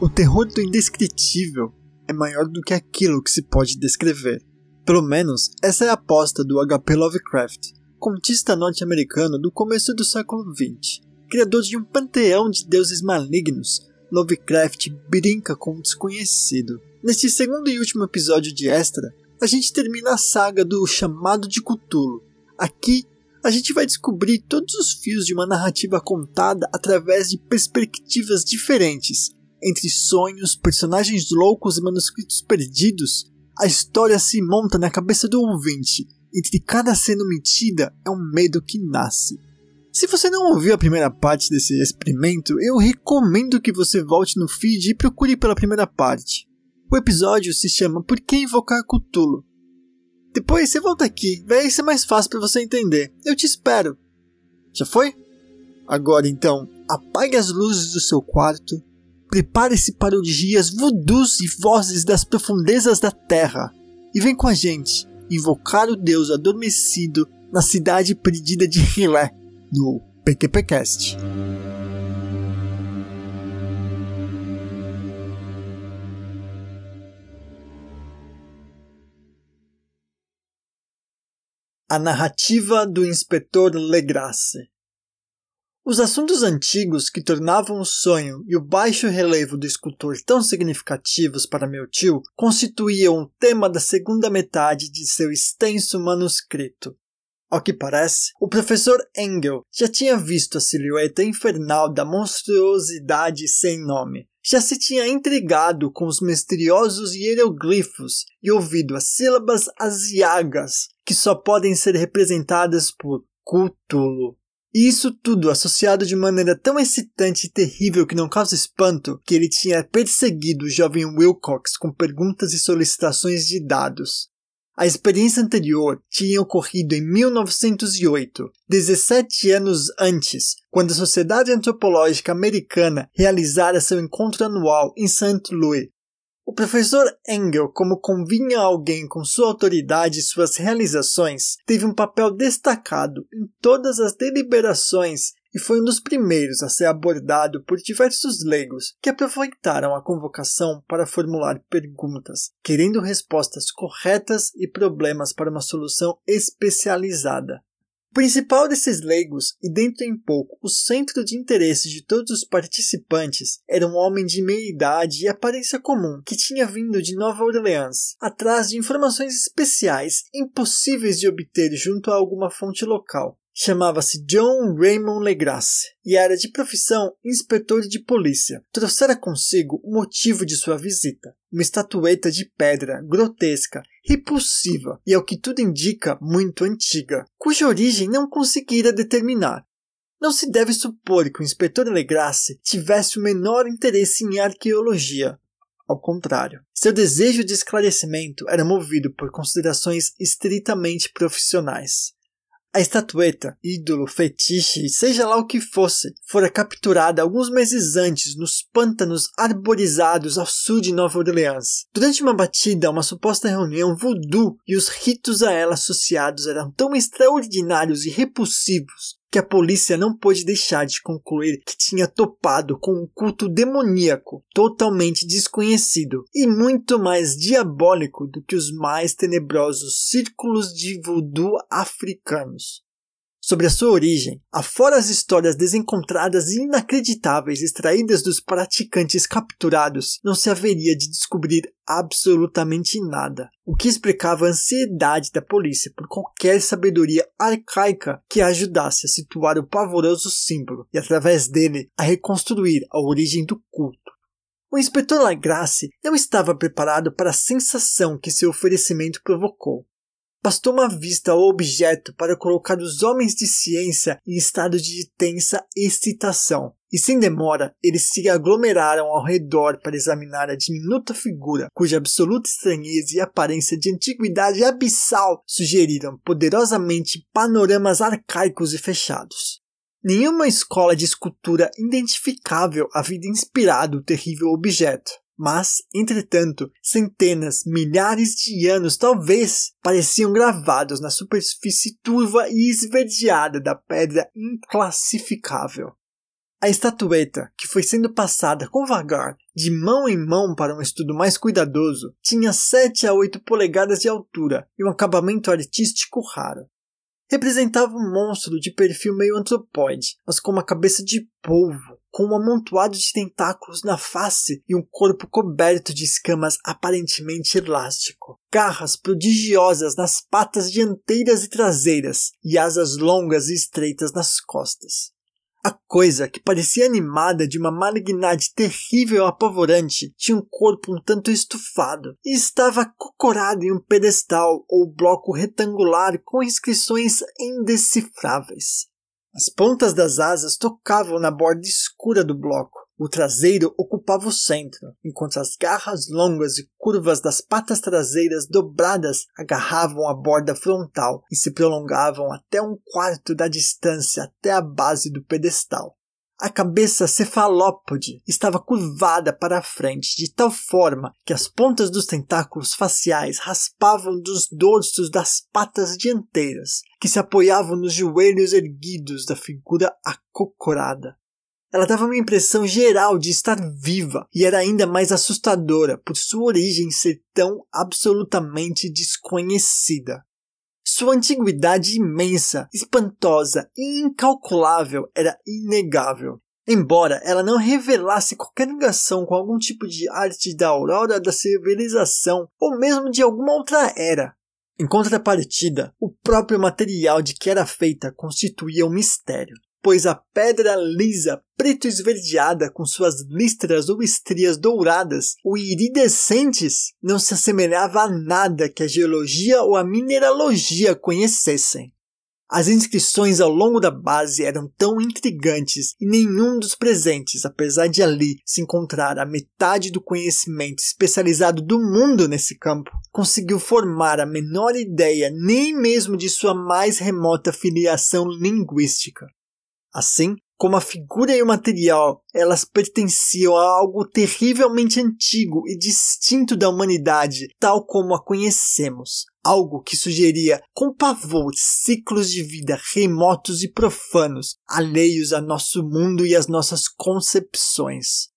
O terror do indescritível é maior do que aquilo que se pode descrever. Pelo menos, essa é a aposta do H.P. Lovecraft, contista norte-americano do começo do século XX. Criador de um panteão de deuses malignos, Lovecraft brinca com o desconhecido. Neste segundo e último episódio de Extra, a gente termina a saga do Chamado de Cthulhu. Aqui, a gente vai descobrir todos os fios de uma narrativa contada através de perspectivas diferentes, entre sonhos, personagens loucos e manuscritos perdidos, a história se monta na cabeça do ouvinte. Entre cada cena omitida é um medo que nasce. Se você não ouviu a primeira parte desse experimento, eu recomendo que você volte no feed e procure pela primeira parte. O episódio se chama Por que invocar Cthulhu? Depois você volta aqui, vai ser mais fácil para você entender. Eu te espero. Já foi? Agora então, apague as luzes do seu quarto, Prepare-se para orgias voodoos e vozes das profundezas da terra. E vem com a gente invocar o Deus adormecido na cidade perdida de Rilé, no PQPcast. A narrativa do inspetor Legrasse os assuntos antigos que tornavam o sonho e o baixo relevo do escultor tão significativos para meu tio constituíam o tema da segunda metade de seu extenso manuscrito. Ao que parece, o professor Engel já tinha visto a silhueta infernal da monstruosidade sem nome. Já se tinha intrigado com os misteriosos hieroglifos e ouvido as sílabas asiagas, que só podem ser representadas por Cthulhu. E isso tudo associado de maneira tão excitante e terrível que não causa espanto que ele tinha perseguido o jovem Wilcox com perguntas e solicitações de dados. A experiência anterior tinha ocorrido em 1908, 17 anos antes, quando a Sociedade Antropológica Americana realizara seu encontro anual em St. Louis, o professor Engel, como convinha a alguém com sua autoridade e suas realizações, teve um papel destacado em todas as deliberações e foi um dos primeiros a ser abordado por diversos leigos que aproveitaram a convocação para formular perguntas, querendo respostas corretas e problemas para uma solução especializada. O principal desses leigos, e dentro em pouco o centro de interesse de todos os participantes, era um homem de meia idade e aparência comum, que tinha vindo de Nova Orleans, atrás de informações especiais impossíveis de obter junto a alguma fonte local. Chamava-se John Raymond Legrasse e era de profissão inspetor de polícia. Trouxera consigo o motivo de sua visita. Uma estatueta de pedra grotesca, repulsiva e, ao que tudo indica, muito antiga, cuja origem não conseguira determinar. Não se deve supor que o inspetor Legrasse tivesse o menor interesse em arqueologia. Ao contrário, seu desejo de esclarecimento era movido por considerações estritamente profissionais. A estatueta, ídolo, fetiche, seja lá o que fosse, fora capturada alguns meses antes nos pântanos arborizados ao sul de Nova Orleans. Durante uma batida, uma suposta reunião voodoo e os ritos a ela associados eram tão extraordinários e repulsivos que a polícia não pôde deixar de concluir que tinha topado com um culto demoníaco totalmente desconhecido e muito mais diabólico do que os mais tenebrosos círculos de voodoo africanos sobre a sua origem, afora as histórias desencontradas e inacreditáveis extraídas dos praticantes capturados, não se haveria de descobrir absolutamente nada, o que explicava a ansiedade da polícia por qualquer sabedoria arcaica que ajudasse a situar o pavoroso símbolo e, através dele, a reconstruir a origem do culto. O inspetor Lagrasse não estava preparado para a sensação que seu oferecimento provocou. Bastou uma vista ao objeto para colocar os homens de ciência em estado de tensa excitação, e sem demora eles se aglomeraram ao redor para examinar a diminuta figura, cuja absoluta estranheza e aparência de antiguidade abissal sugeriram poderosamente panoramas arcaicos e fechados. Nenhuma escola de escultura identificável havia inspirado o terrível objeto. Mas, entretanto, centenas, milhares de anos talvez pareciam gravados na superfície turva e esverdeada da pedra inclassificável. A estatueta, que foi sendo passada com vagar de mão em mão para um estudo mais cuidadoso, tinha 7 a 8 polegadas de altura e um acabamento artístico raro. Representava um monstro de perfil meio antropóide, mas com uma cabeça de polvo, com um amontoado de tentáculos na face e um corpo coberto de escamas aparentemente elástico, garras prodigiosas nas patas dianteiras e traseiras e asas longas e estreitas nas costas. A coisa, que parecia animada de uma malignidade terrível e apavorante, tinha um corpo um tanto estufado e estava acocorado em um pedestal ou bloco retangular com inscrições indecifráveis. As pontas das asas tocavam na borda escura do bloco, o traseiro ocupava o centro, enquanto as garras longas e curvas das patas traseiras dobradas agarravam a borda frontal e se prolongavam até um quarto da distância até a base do pedestal. A cabeça cefalópode estava curvada para a frente de tal forma que as pontas dos tentáculos faciais raspavam dos dorsos das patas dianteiras, que se apoiavam nos joelhos erguidos da figura acocorada. Ela dava uma impressão geral de estar viva e era ainda mais assustadora por sua origem ser tão absolutamente desconhecida. Sua antiguidade imensa, espantosa e incalculável era inegável. Embora ela não revelasse qualquer ligação com algum tipo de arte da aurora da civilização ou mesmo de alguma outra era. Em contrapartida, o próprio material de que era feita constituía um mistério pois a pedra lisa, preto esverdeada com suas listras ou estrias douradas ou iridescentes não se assemelhava a nada que a geologia ou a mineralogia conhecessem. As inscrições ao longo da base eram tão intrigantes e nenhum dos presentes, apesar de ali se encontrar a metade do conhecimento especializado do mundo nesse campo, conseguiu formar a menor ideia nem mesmo de sua mais remota filiação linguística. Assim, como a figura e o material, elas pertenciam a algo terrivelmente antigo e distinto da humanidade, tal como a conhecemos. Algo que sugeria com pavor ciclos de vida remotos e profanos, alheios a nosso mundo e às nossas concepções.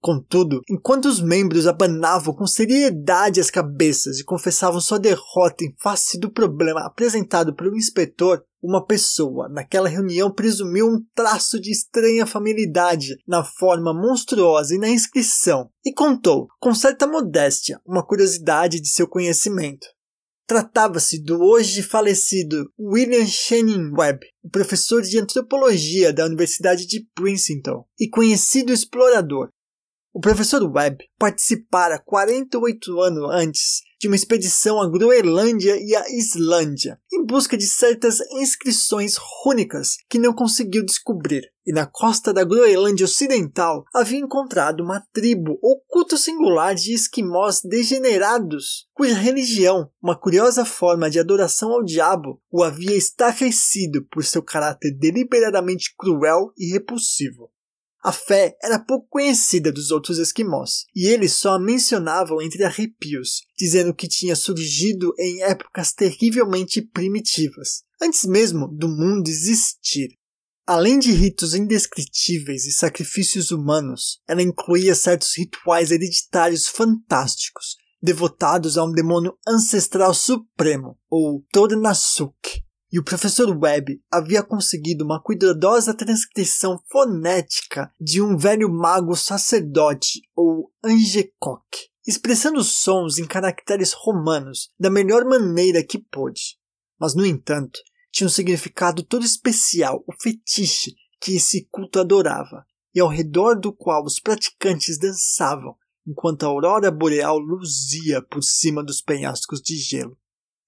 Contudo, enquanto os membros abanavam com seriedade as cabeças e confessavam sua derrota em face do problema apresentado pelo inspetor, uma pessoa naquela reunião presumiu um traço de estranha familiaridade na forma monstruosa e na inscrição, e contou, com certa modéstia, uma curiosidade de seu conhecimento. Tratava-se do hoje falecido William Channing Webb, professor de antropologia da Universidade de Princeton e conhecido explorador, o professor Webb participara 48 anos antes de uma expedição à Groenlândia e à Islândia, em busca de certas inscrições rúnicas que não conseguiu descobrir. E na costa da Groenlândia Ocidental havia encontrado uma tribo ou culto singular de esquimós degenerados, cuja religião, uma curiosa forma de adoração ao diabo, o havia estarrecido por seu caráter deliberadamente cruel e repulsivo. A fé era pouco conhecida dos outros esquimós, e eles só a mencionavam entre arrepios, dizendo que tinha surgido em épocas terrivelmente primitivas, antes mesmo do mundo existir. Além de ritos indescritíveis e sacrifícios humanos, ela incluía certos rituais hereditários fantásticos, devotados a um demônio ancestral supremo, ou Tornasuk, e o professor Webb havia conseguido uma cuidadosa transcrição fonética de um velho mago sacerdote, ou Angekok, expressando os sons em caracteres romanos da melhor maneira que pôde. Mas, no entanto, tinha um significado todo especial, o fetiche que esse culto adorava, e ao redor do qual os praticantes dançavam, enquanto a aurora boreal luzia por cima dos penhascos de gelo.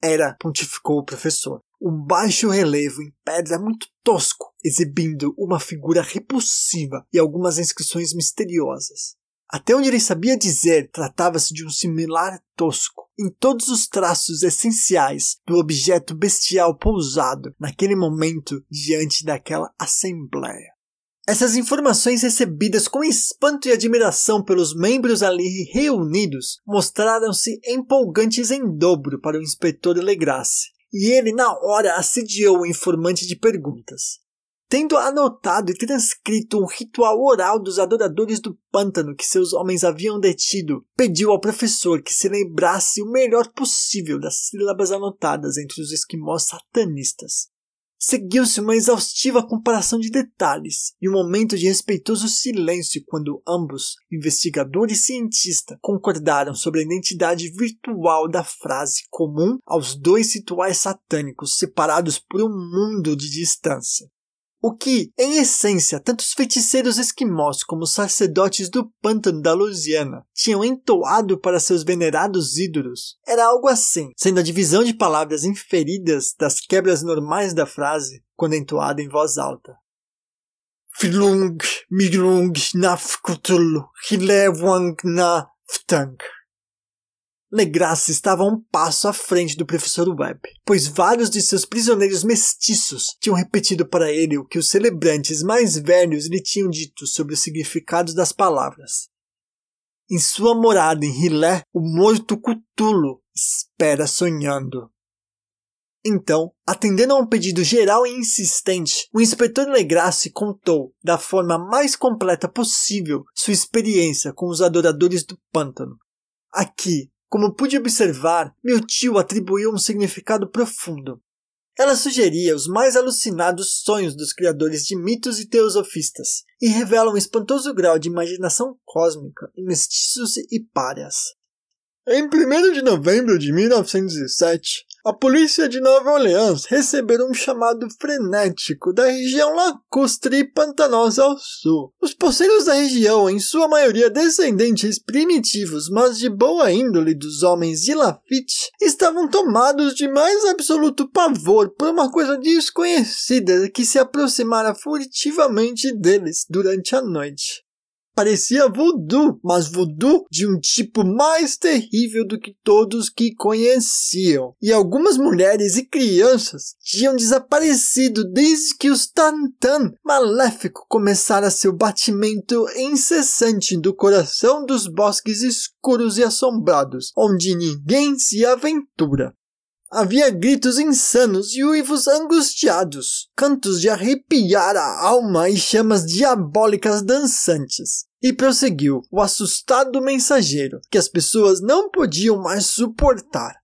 Era, pontificou o professor, um baixo relevo em pedra muito tosco, exibindo uma figura repulsiva e algumas inscrições misteriosas. Até onde ele sabia dizer, tratava-se de um similar tosco, em todos os traços essenciais do objeto bestial pousado naquele momento diante daquela assembleia. Essas informações recebidas com espanto e admiração pelos membros ali reunidos mostraram-se empolgantes em dobro para o inspetor Legrasse, e ele na hora assediou o informante de perguntas. tendo anotado e transcrito um ritual oral dos adoradores do pântano que seus homens haviam detido, pediu ao professor que se lembrasse o melhor possível das sílabas anotadas entre os esquimós satanistas. Seguiu-se uma exaustiva comparação de detalhes e um momento de respeitoso silêncio quando ambos, investigador e cientista, concordaram sobre a identidade virtual da frase comum aos dois rituais satânicos separados por um mundo de distância. O que, em essência, tanto os feiticeiros esquimós como os sacerdotes do pântano da Louisiana tinham entoado para seus venerados ídolos era algo assim, sendo a divisão de palavras inferidas das quebras normais da frase quando entoada em voz alta. Filung hilewang na. Legrasse estava um passo à frente do professor Webb, pois vários de seus prisioneiros mestiços tinham repetido para ele o que os celebrantes mais velhos lhe tinham dito sobre os significados das palavras. Em sua morada em Rilé, o morto Cutulo espera sonhando. Então, atendendo a um pedido geral e insistente, o inspetor Legrasse contou, da forma mais completa possível, sua experiência com os adoradores do pântano. Aqui, como pude observar, meu tio atribuiu um significado profundo. Ela sugeria os mais alucinados sonhos dos criadores de mitos e teosofistas, e revela um espantoso grau de imaginação cósmica em mestiços e párias. Em 1 de novembro de 1907, a polícia de Nova Orleans recebeu um chamado frenético da região lacustre e pantanosa ao sul. Os poceiros da região, em sua maioria descendentes primitivos, mas de boa índole dos homens de Lafitte, estavam tomados de mais absoluto pavor por uma coisa desconhecida que se aproximara furtivamente deles durante a noite. Parecia voodoo, mas voodoo de um tipo mais terrível do que todos que conheciam. E algumas mulheres e crianças tinham desaparecido desde que os Tantan maléfico começara seu batimento incessante do coração dos bosques escuros e assombrados, onde ninguém se aventura. Havia gritos insanos e uivos angustiados, cantos de arrepiar a alma e chamas diabólicas dançantes. E prosseguiu, o assustado mensageiro, que as pessoas não podiam mais suportar.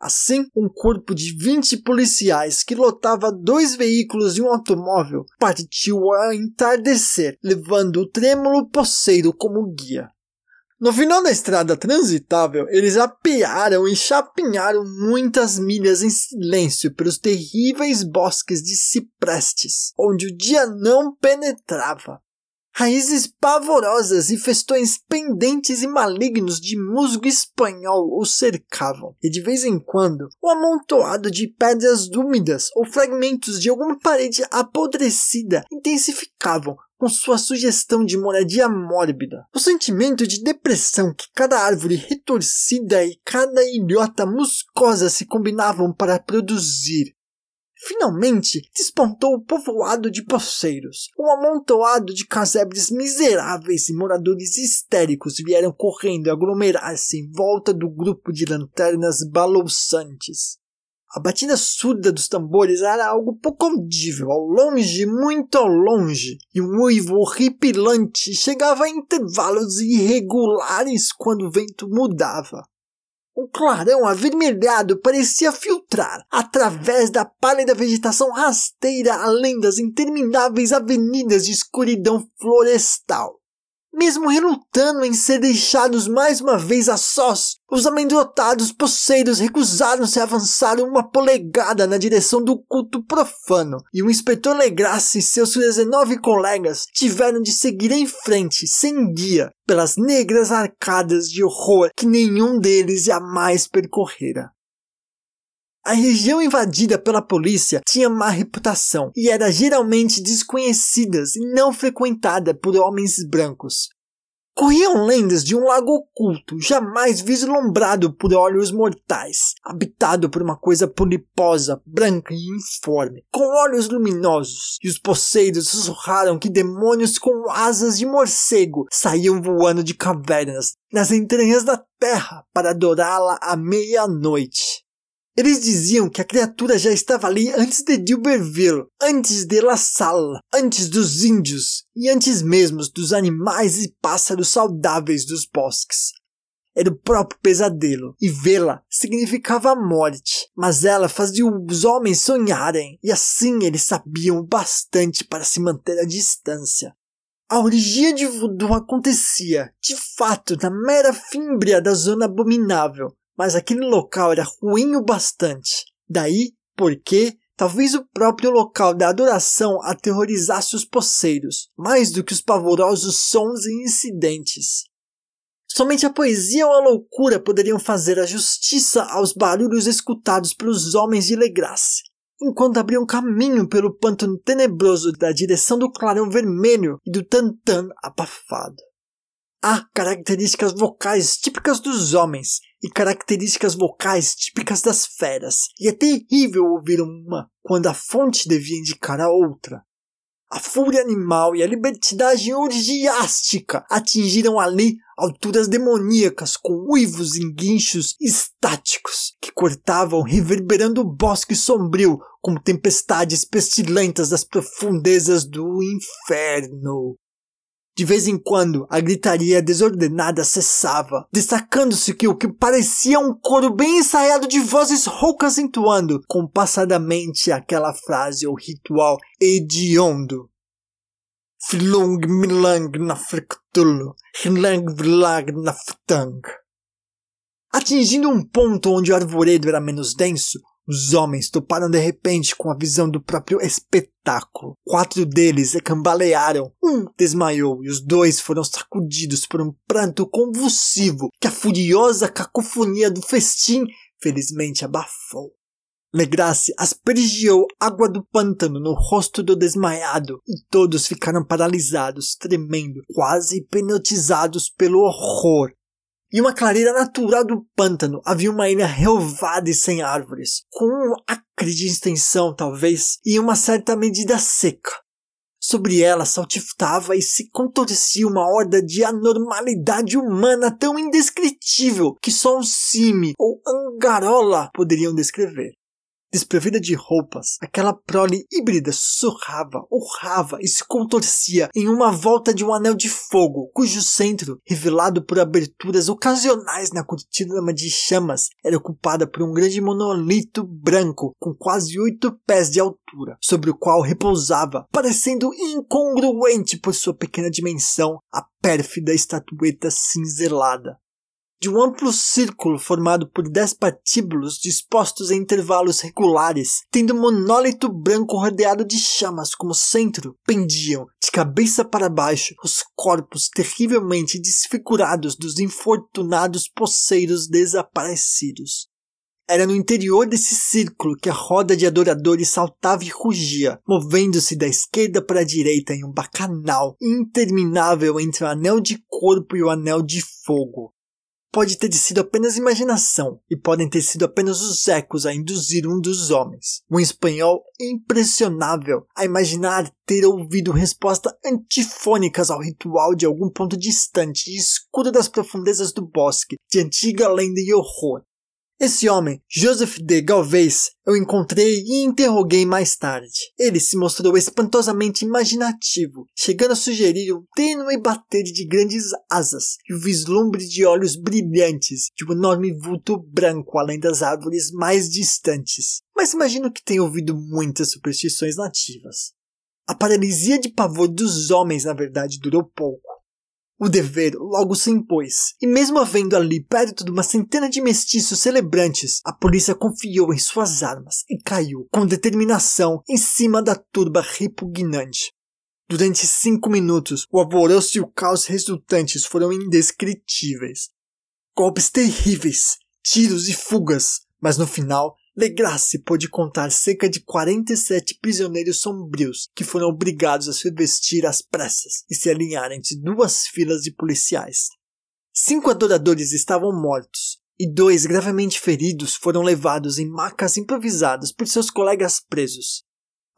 Assim, um corpo de 20 policiais que lotava dois veículos e um automóvel partiu ao entardecer, levando o trêmulo poceiro como guia. No final da estrada transitável, eles apearam e chapinharam muitas milhas em silêncio pelos terríveis bosques de ciprestes, onde o dia não penetrava. Raízes pavorosas e festões pendentes e malignos de musgo espanhol o cercavam, e de vez em quando, um amontoado de pedras úmidas ou fragmentos de alguma parede apodrecida intensificavam com sua sugestão de moradia mórbida. O sentimento de depressão que cada árvore retorcida e cada ilhota muscosa se combinavam para produzir. Finalmente, despontou o povoado de poceiros. Um amontoado de casebres miseráveis e moradores histéricos vieram correndo aglomerar-se em volta do grupo de lanternas balouçantes. A batida surda dos tambores era algo pouco audível, ao longe, muito ao longe, e um uivo horripilante chegava a intervalos irregulares quando o vento mudava. Um clarão avermelhado parecia filtrar através da pálida vegetação rasteira além das intermináveis avenidas de escuridão florestal. Mesmo relutando em ser deixados mais uma vez a sós, os amedrontados poceiros recusaram-se a avançar uma polegada na direção do culto profano, e o inspetor Legrasse e seus 19 colegas tiveram de seguir em frente, sem guia, pelas negras arcadas de horror que nenhum deles jamais percorrera. A região invadida pela polícia tinha má reputação e era geralmente desconhecida e não frequentada por homens brancos. Corriam lendas de um lago oculto, jamais vislumbrado por olhos mortais, habitado por uma coisa poliposa, branca e informe, com olhos luminosos, e os poceiros sussurraram que demônios com asas de morcego saíam voando de cavernas nas entranhas da terra para adorá-la à meia-noite. Eles diziam que a criatura já estava ali antes de Dilberville, antes de La Salle, antes dos índios e antes mesmo dos animais e pássaros saudáveis dos bosques. Era o próprio pesadelo, e vê-la significava a morte, mas ela fazia os homens sonharem, e assim eles sabiam o bastante para se manter à distância. A orgia de voodoo acontecia, de fato, na mera fímbria da zona abominável, mas aquele local era ruim o bastante. Daí porque talvez o próprio local da adoração aterrorizasse os poceiros, mais do que os pavorosos sons e incidentes. Somente a poesia ou a loucura poderiam fazer a justiça aos barulhos escutados pelos homens de Legrasse, enquanto abriam caminho pelo pântano tenebroso da direção do clarão vermelho e do tantã abafado. Há características vocais típicas dos homens e características vocais típicas das feras, e é terrível ouvir uma quando a fonte devia indicar a outra. A fúria animal e a libertinagem orgiástica atingiram ali alturas demoníacas com uivos e guinchos estáticos que cortavam reverberando o bosque sombrio como tempestades pestilentas das profundezas do inferno. De vez em quando, a gritaria desordenada cessava, destacando-se que o que parecia um coro bem ensaiado de vozes roucas entoando compassadamente aquela frase ou ritual hediondo. Flung milang na frictul, hinlang vlag na ftang. Atingindo um ponto onde o arvoredo era menos denso, os homens toparam de repente com a visão do próprio espetáculo. Quatro deles cambalearam, um desmaiou e os dois foram sacudidos por um pranto convulsivo que a furiosa cacofonia do festim felizmente abafou. Legrasse aspergiu água do pântano no rosto do desmaiado e todos ficaram paralisados, tremendo, quase hipnotizados pelo horror e uma clareira natural do pântano havia uma ilha relvada e sem árvores, com um acre de extensão, talvez, e uma certa medida seca. Sobre ela saltitava e se contorcia uma horda de anormalidade humana tão indescritível que só um cime ou angarola poderiam descrever. Desprovida de roupas, aquela prole híbrida sussurrava, urrava e se contorcia em uma volta de um anel de fogo, cujo centro, revelado por aberturas ocasionais na cortina de chamas, era ocupada por um grande monolito branco com quase oito pés de altura, sobre o qual repousava, parecendo incongruente por sua pequena dimensão, a pérfida estatueta cinzelada de um amplo círculo formado por dez patíbulos dispostos em intervalos regulares, tendo um monólito branco rodeado de chamas como centro, pendiam, de cabeça para baixo, os corpos terrivelmente desfigurados dos infortunados poceiros desaparecidos. Era no interior desse círculo que a roda de adoradores saltava e rugia, movendo-se da esquerda para a direita em um bacanal interminável entre o anel de corpo e o anel de fogo pode ter sido apenas imaginação e podem ter sido apenas os ecos a induzir um dos homens. Um espanhol impressionável a imaginar ter ouvido respostas antifônicas ao ritual de algum ponto distante e escuro das profundezas do bosque, de antiga lenda e horror. Esse homem, Joseph de Galvez, eu encontrei e interroguei mais tarde. Ele se mostrou espantosamente imaginativo, chegando a sugerir um tênue bater de grandes asas e o vislumbre de olhos brilhantes de um enorme vulto branco além das árvores mais distantes. Mas imagino que tenha ouvido muitas superstições nativas. A paralisia de pavor dos homens, na verdade, durou pouco. O dever logo se impôs, e mesmo havendo ali perto de uma centena de mestiços celebrantes, a polícia confiou em suas armas e caiu com determinação em cima da turba repugnante. Durante cinco minutos, o alvoroço e o caos resultantes foram indescritíveis. Golpes terríveis, tiros e fugas, mas no final Legrasse pôde contar cerca de 47 prisioneiros sombrios que foram obrigados a se vestir às pressas e se alinhar entre duas filas de policiais. Cinco adoradores estavam mortos e dois gravemente feridos foram levados em macas improvisadas por seus colegas presos.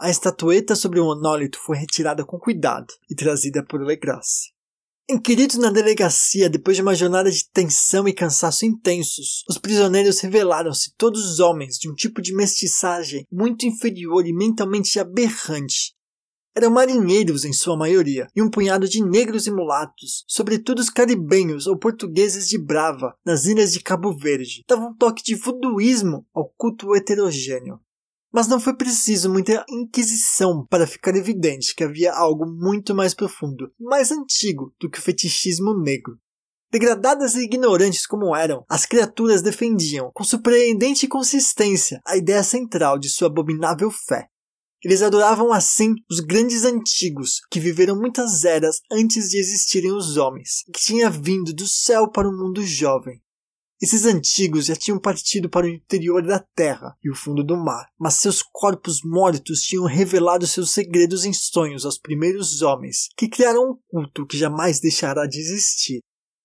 A estatueta sobre o monólito foi retirada com cuidado e trazida por Legrasse. Inquiridos na delegacia depois de uma jornada de tensão e cansaço intensos, os prisioneiros revelaram-se todos homens de um tipo de mestiçagem muito inferior e mentalmente aberrante. Eram marinheiros em sua maioria, e um punhado de negros e mulatos, sobretudo os caribenhos ou portugueses de Brava, nas ilhas de Cabo Verde, davam um toque de voodooísmo ao culto heterogêneo. Mas não foi preciso muita inquisição para ficar evidente que havia algo muito mais profundo, mais antigo do que o fetichismo negro. Degradadas e ignorantes como eram, as criaturas defendiam, com surpreendente consistência, a ideia central de sua abominável fé. Eles adoravam assim os grandes antigos, que viveram muitas eras antes de existirem os homens, que tinha vindo do céu para o mundo jovem. Esses antigos já tinham partido para o interior da terra e o fundo do mar, mas seus corpos mortos tinham revelado seus segredos em sonhos aos primeiros homens, que criaram um culto que jamais deixará de existir.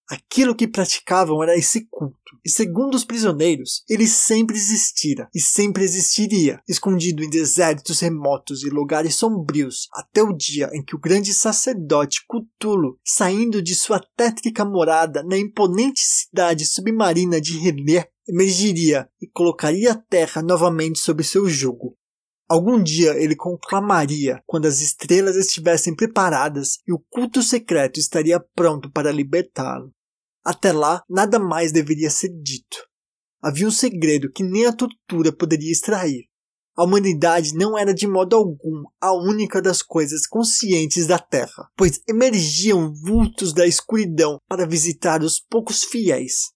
Aquilo que praticavam era esse culto, e segundo os prisioneiros, ele sempre existira e sempre existiria, escondido em desertos remotos e lugares sombrios, até o dia em que o grande sacerdote Cthulhu, saindo de sua tétrica morada na imponente cidade submarina de Relé, emergiria e colocaria a terra novamente sob seu jugo. Algum dia ele conclamaria quando as estrelas estivessem preparadas e o culto secreto estaria pronto para libertá-lo. Até lá, nada mais deveria ser dito. Havia um segredo que nem a tortura poderia extrair. A humanidade não era de modo algum a única das coisas conscientes da Terra, pois emergiam vultos da escuridão para visitar os poucos fiéis.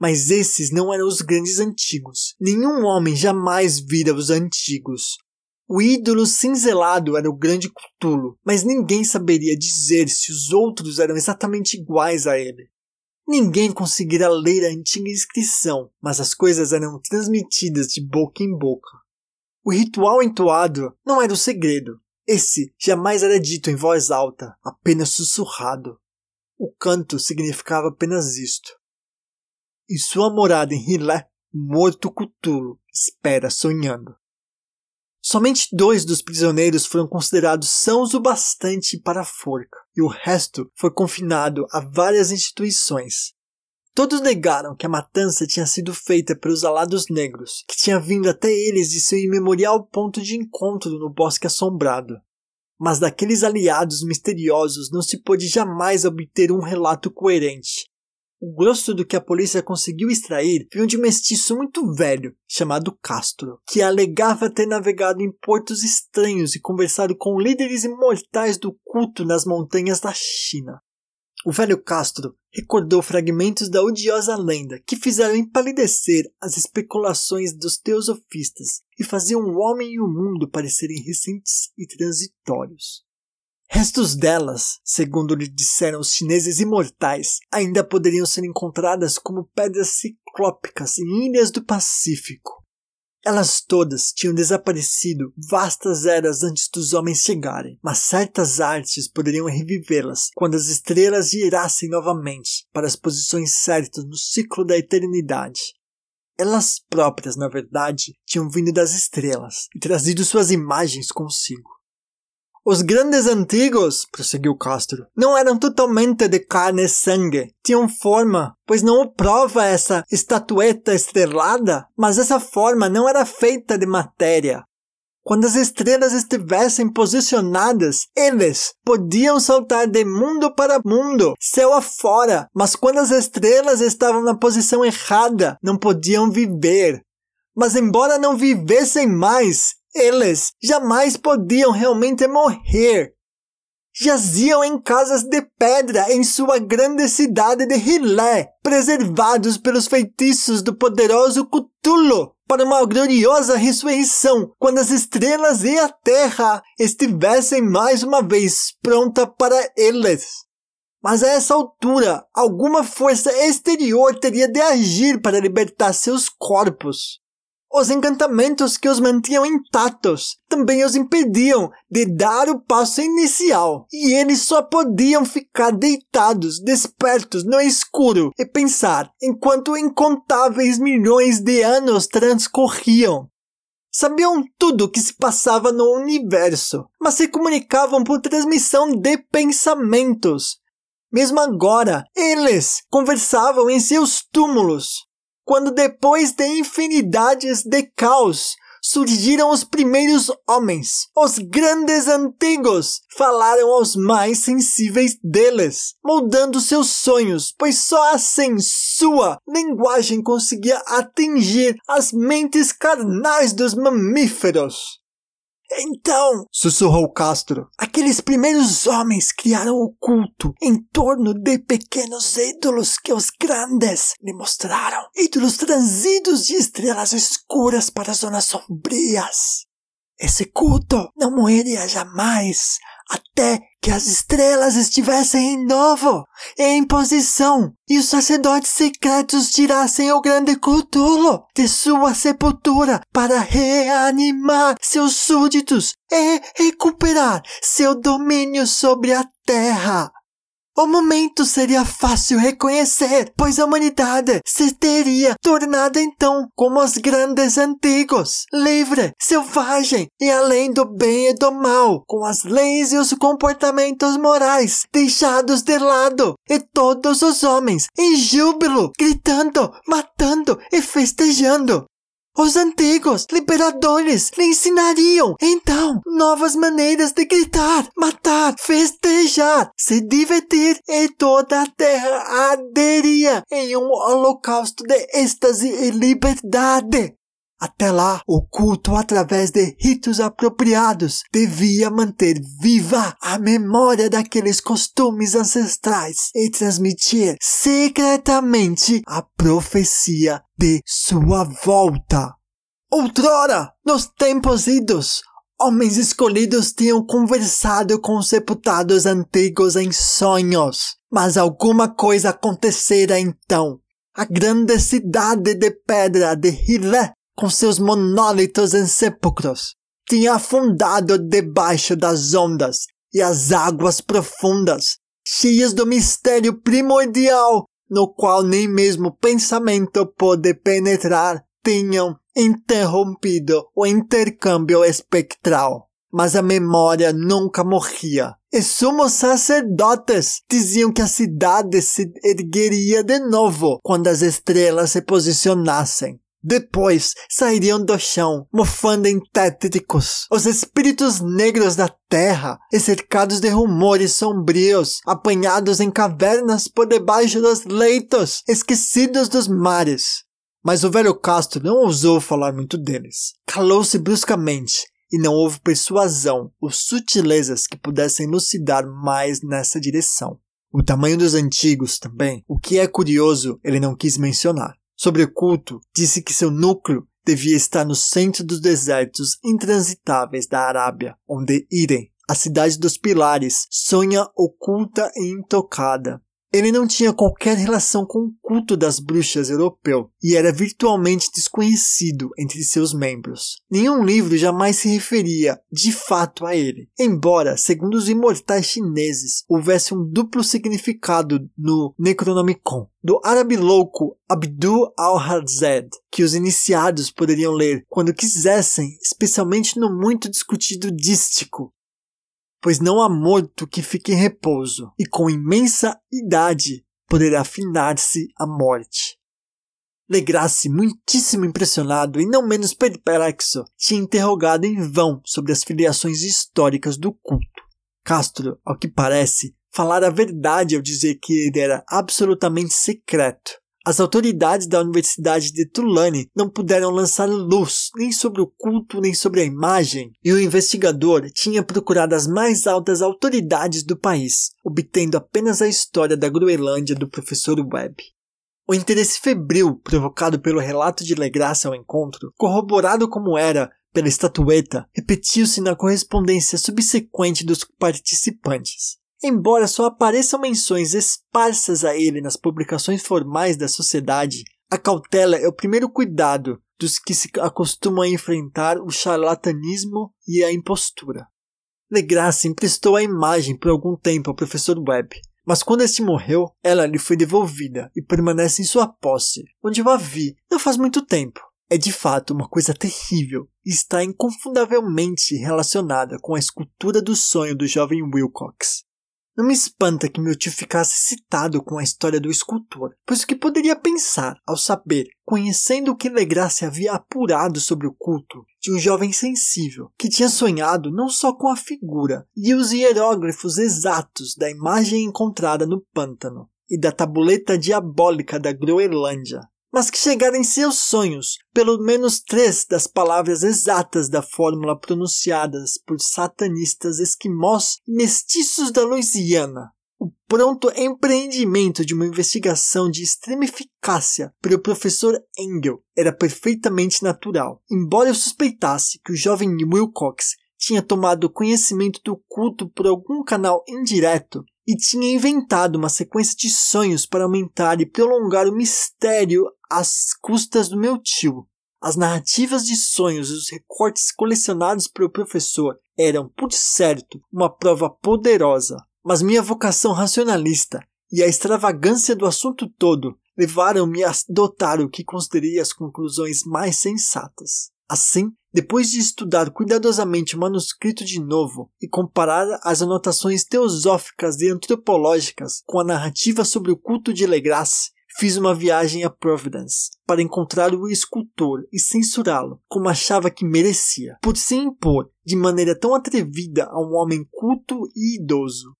Mas esses não eram os grandes antigos. Nenhum homem jamais vira os antigos. O ídolo cinzelado era o grande Cthulhu, mas ninguém saberia dizer se os outros eram exatamente iguais a ele. Ninguém conseguira ler a antiga inscrição, mas as coisas eram transmitidas de boca em boca. O ritual entoado não era o segredo. Esse jamais era dito em voz alta, apenas sussurrado. O canto significava apenas isto. Em sua morada em Hilé, morto Cutulo espera sonhando. Somente dois dos prisioneiros foram considerados sãos o bastante para a forca, e o resto foi confinado a várias instituições. Todos negaram que a matança tinha sido feita pelos alados negros, que tinha vindo até eles de seu imemorial ponto de encontro no bosque assombrado. Mas daqueles aliados misteriosos não se pôde jamais obter um relato coerente, o grosso do que a polícia conseguiu extrair veio de um mestiço muito velho, chamado Castro, que alegava ter navegado em portos estranhos e conversado com líderes imortais do culto nas montanhas da China. O velho Castro recordou fragmentos da odiosa lenda que fizeram empalidecer as especulações dos teosofistas e faziam o homem e o mundo parecerem recentes e transitórios. Restos delas, segundo lhe disseram os chineses imortais, ainda poderiam ser encontradas como pedras ciclópicas em ilhas do Pacífico. Elas todas tinham desaparecido vastas eras antes dos homens chegarem, mas certas artes poderiam revivê-las quando as estrelas girassem novamente para as posições certas no ciclo da eternidade. Elas próprias, na verdade, tinham vindo das estrelas e trazido suas imagens consigo. Os grandes antigos, prosseguiu Castro, não eram totalmente de carne e sangue. Tinham forma, pois não o prova essa estatueta estrelada, mas essa forma não era feita de matéria. Quando as estrelas estivessem posicionadas, eles podiam saltar de mundo para mundo, céu afora, mas quando as estrelas estavam na posição errada, não podiam viver. Mas embora não vivessem mais, eles jamais podiam realmente morrer. Jaziam em casas de pedra em sua grande cidade de Hilé, preservados pelos feitiços do poderoso Cthulhu para uma gloriosa ressurreição, quando as estrelas e a terra estivessem mais uma vez pronta para eles. Mas a essa altura, alguma força exterior teria de agir para libertar seus corpos. Os encantamentos que os mantinham intactos também os impediam de dar o passo inicial, e eles só podiam ficar deitados, despertos no escuro e pensar enquanto incontáveis milhões de anos transcorriam. Sabiam tudo o que se passava no universo, mas se comunicavam por transmissão de pensamentos. Mesmo agora, eles conversavam em seus túmulos. Quando depois de infinidades de caos, surgiram os primeiros homens. Os grandes antigos falaram aos mais sensíveis deles, moldando seus sonhos, pois só assim sua linguagem conseguia atingir as mentes carnais dos mamíferos. Então, sussurrou Castro, aqueles primeiros homens criaram o culto em torno de pequenos ídolos que os grandes lhe mostraram. Ídolos transidos de estrelas escuras para zonas sombrias. Esse culto não morreria jamais até que as estrelas estivessem em novo, em posição, e os sacerdotes secretos tirassem o grande Cthulhu de sua sepultura para reanimar seus súditos e recuperar seu domínio sobre a terra. O momento seria fácil reconhecer, pois a humanidade se teria tornado então como os grandes antigos, livre, selvagem e além do bem e do mal, com as leis e os comportamentos morais deixados de lado, e todos os homens em júbilo, gritando, matando e festejando. Os antigos liberadores lhe ensinariam, então, novas maneiras de gritar, matar, festejar, se divertir e toda a terra arderia em um holocausto de êxtase e liberdade. Até lá, o culto, através de ritos apropriados, devia manter viva a memória daqueles costumes ancestrais e transmitir secretamente a profecia de sua volta. Outrora, nos tempos idos, homens escolhidos tinham conversado com sepultados antigos em sonhos. Mas alguma coisa acontecera então. A grande cidade de pedra de Hillé com seus monólitos em sepulcros, tinha afundado debaixo das ondas e as águas profundas, cheias do mistério primordial, no qual nem mesmo pensamento pôde penetrar, tinham interrompido o intercâmbio espectral. Mas a memória nunca morria. E sumos sacerdotes diziam que a cidade se ergueria de novo quando as estrelas se posicionassem. Depois sairiam do chão, mofando em tétricos, os espíritos negros da terra, e cercados de rumores sombrios, apanhados em cavernas por debaixo dos leitos, esquecidos dos mares. Mas o velho Castro não ousou falar muito deles. Calou-se bruscamente, e não houve persuasão ou sutilezas que pudessem elucidar mais nessa direção. O tamanho dos antigos também, o que é curioso, ele não quis mencionar. Sobre o culto, disse que seu núcleo devia estar no centro dos desertos intransitáveis da Arábia, onde Irem, a cidade dos pilares, sonha oculta e intocada, ele não tinha qualquer relação com o culto das bruxas europeu e era virtualmente desconhecido entre seus membros. Nenhum livro jamais se referia de fato a ele, embora, segundo os imortais chineses, houvesse um duplo significado no Necronomicon. Do árabe louco Abdul al-Hazed, que os iniciados poderiam ler quando quisessem, especialmente no muito discutido dístico, pois não há morto que fique em repouso, e com imensa idade poderá afinar-se a morte. Legrasse, muitíssimo impressionado e não menos perplexo, tinha interrogado em vão sobre as filiações históricas do culto. Castro, ao que parece, falara a verdade ao dizer que ele era absolutamente secreto as autoridades da Universidade de Tulane não puderam lançar luz nem sobre o culto nem sobre a imagem, e o investigador tinha procurado as mais altas autoridades do país, obtendo apenas a história da Groenlândia do professor Webb. O interesse febril provocado pelo relato de Legrasse ao encontro, corroborado como era pela estatueta, repetiu-se na correspondência subsequente dos participantes. Embora só apareçam menções esparsas a ele nas publicações formais da sociedade, a cautela é o primeiro cuidado dos que se acostumam a enfrentar o charlatanismo e a impostura. Legrasse emprestou a imagem por algum tempo ao professor Webb, mas quando este morreu, ela lhe foi devolvida e permanece em sua posse, onde eu a vi não faz muito tempo. É de fato uma coisa terrível e está inconfundavelmente relacionada com a escultura do sonho do jovem Wilcox. Não me espanta que meu tio ficasse excitado com a história do escultor, pois o que poderia pensar ao saber, conhecendo o que Legrasse havia apurado sobre o culto de um jovem sensível, que tinha sonhado não só com a figura e os hieróglifos exatos da imagem encontrada no pântano e da tabuleta diabólica da Groenlândia, mas que chegara em seus sonhos pelo menos três das palavras exatas da fórmula pronunciadas por satanistas esquimós e mestiços da Louisiana. O pronto empreendimento de uma investigação de extrema eficácia pelo professor Engel era perfeitamente natural, embora eu suspeitasse que o jovem Wilcox tinha tomado conhecimento do culto por algum canal indireto e tinha inventado uma sequência de sonhos para aumentar e prolongar o mistério às custas do meu tio. As narrativas de sonhos e os recortes colecionados pelo professor eram, por certo, uma prova poderosa, mas minha vocação racionalista e a extravagância do assunto todo levaram-me a adotar o que considerei as conclusões mais sensatas. Assim, depois de estudar cuidadosamente o manuscrito de novo e comparar as anotações teosóficas e antropológicas com a narrativa sobre o culto de Legrasse, fiz uma viagem a Providence para encontrar o escultor e censurá-lo como achava que merecia, por se impor de maneira tão atrevida a um homem culto e idoso.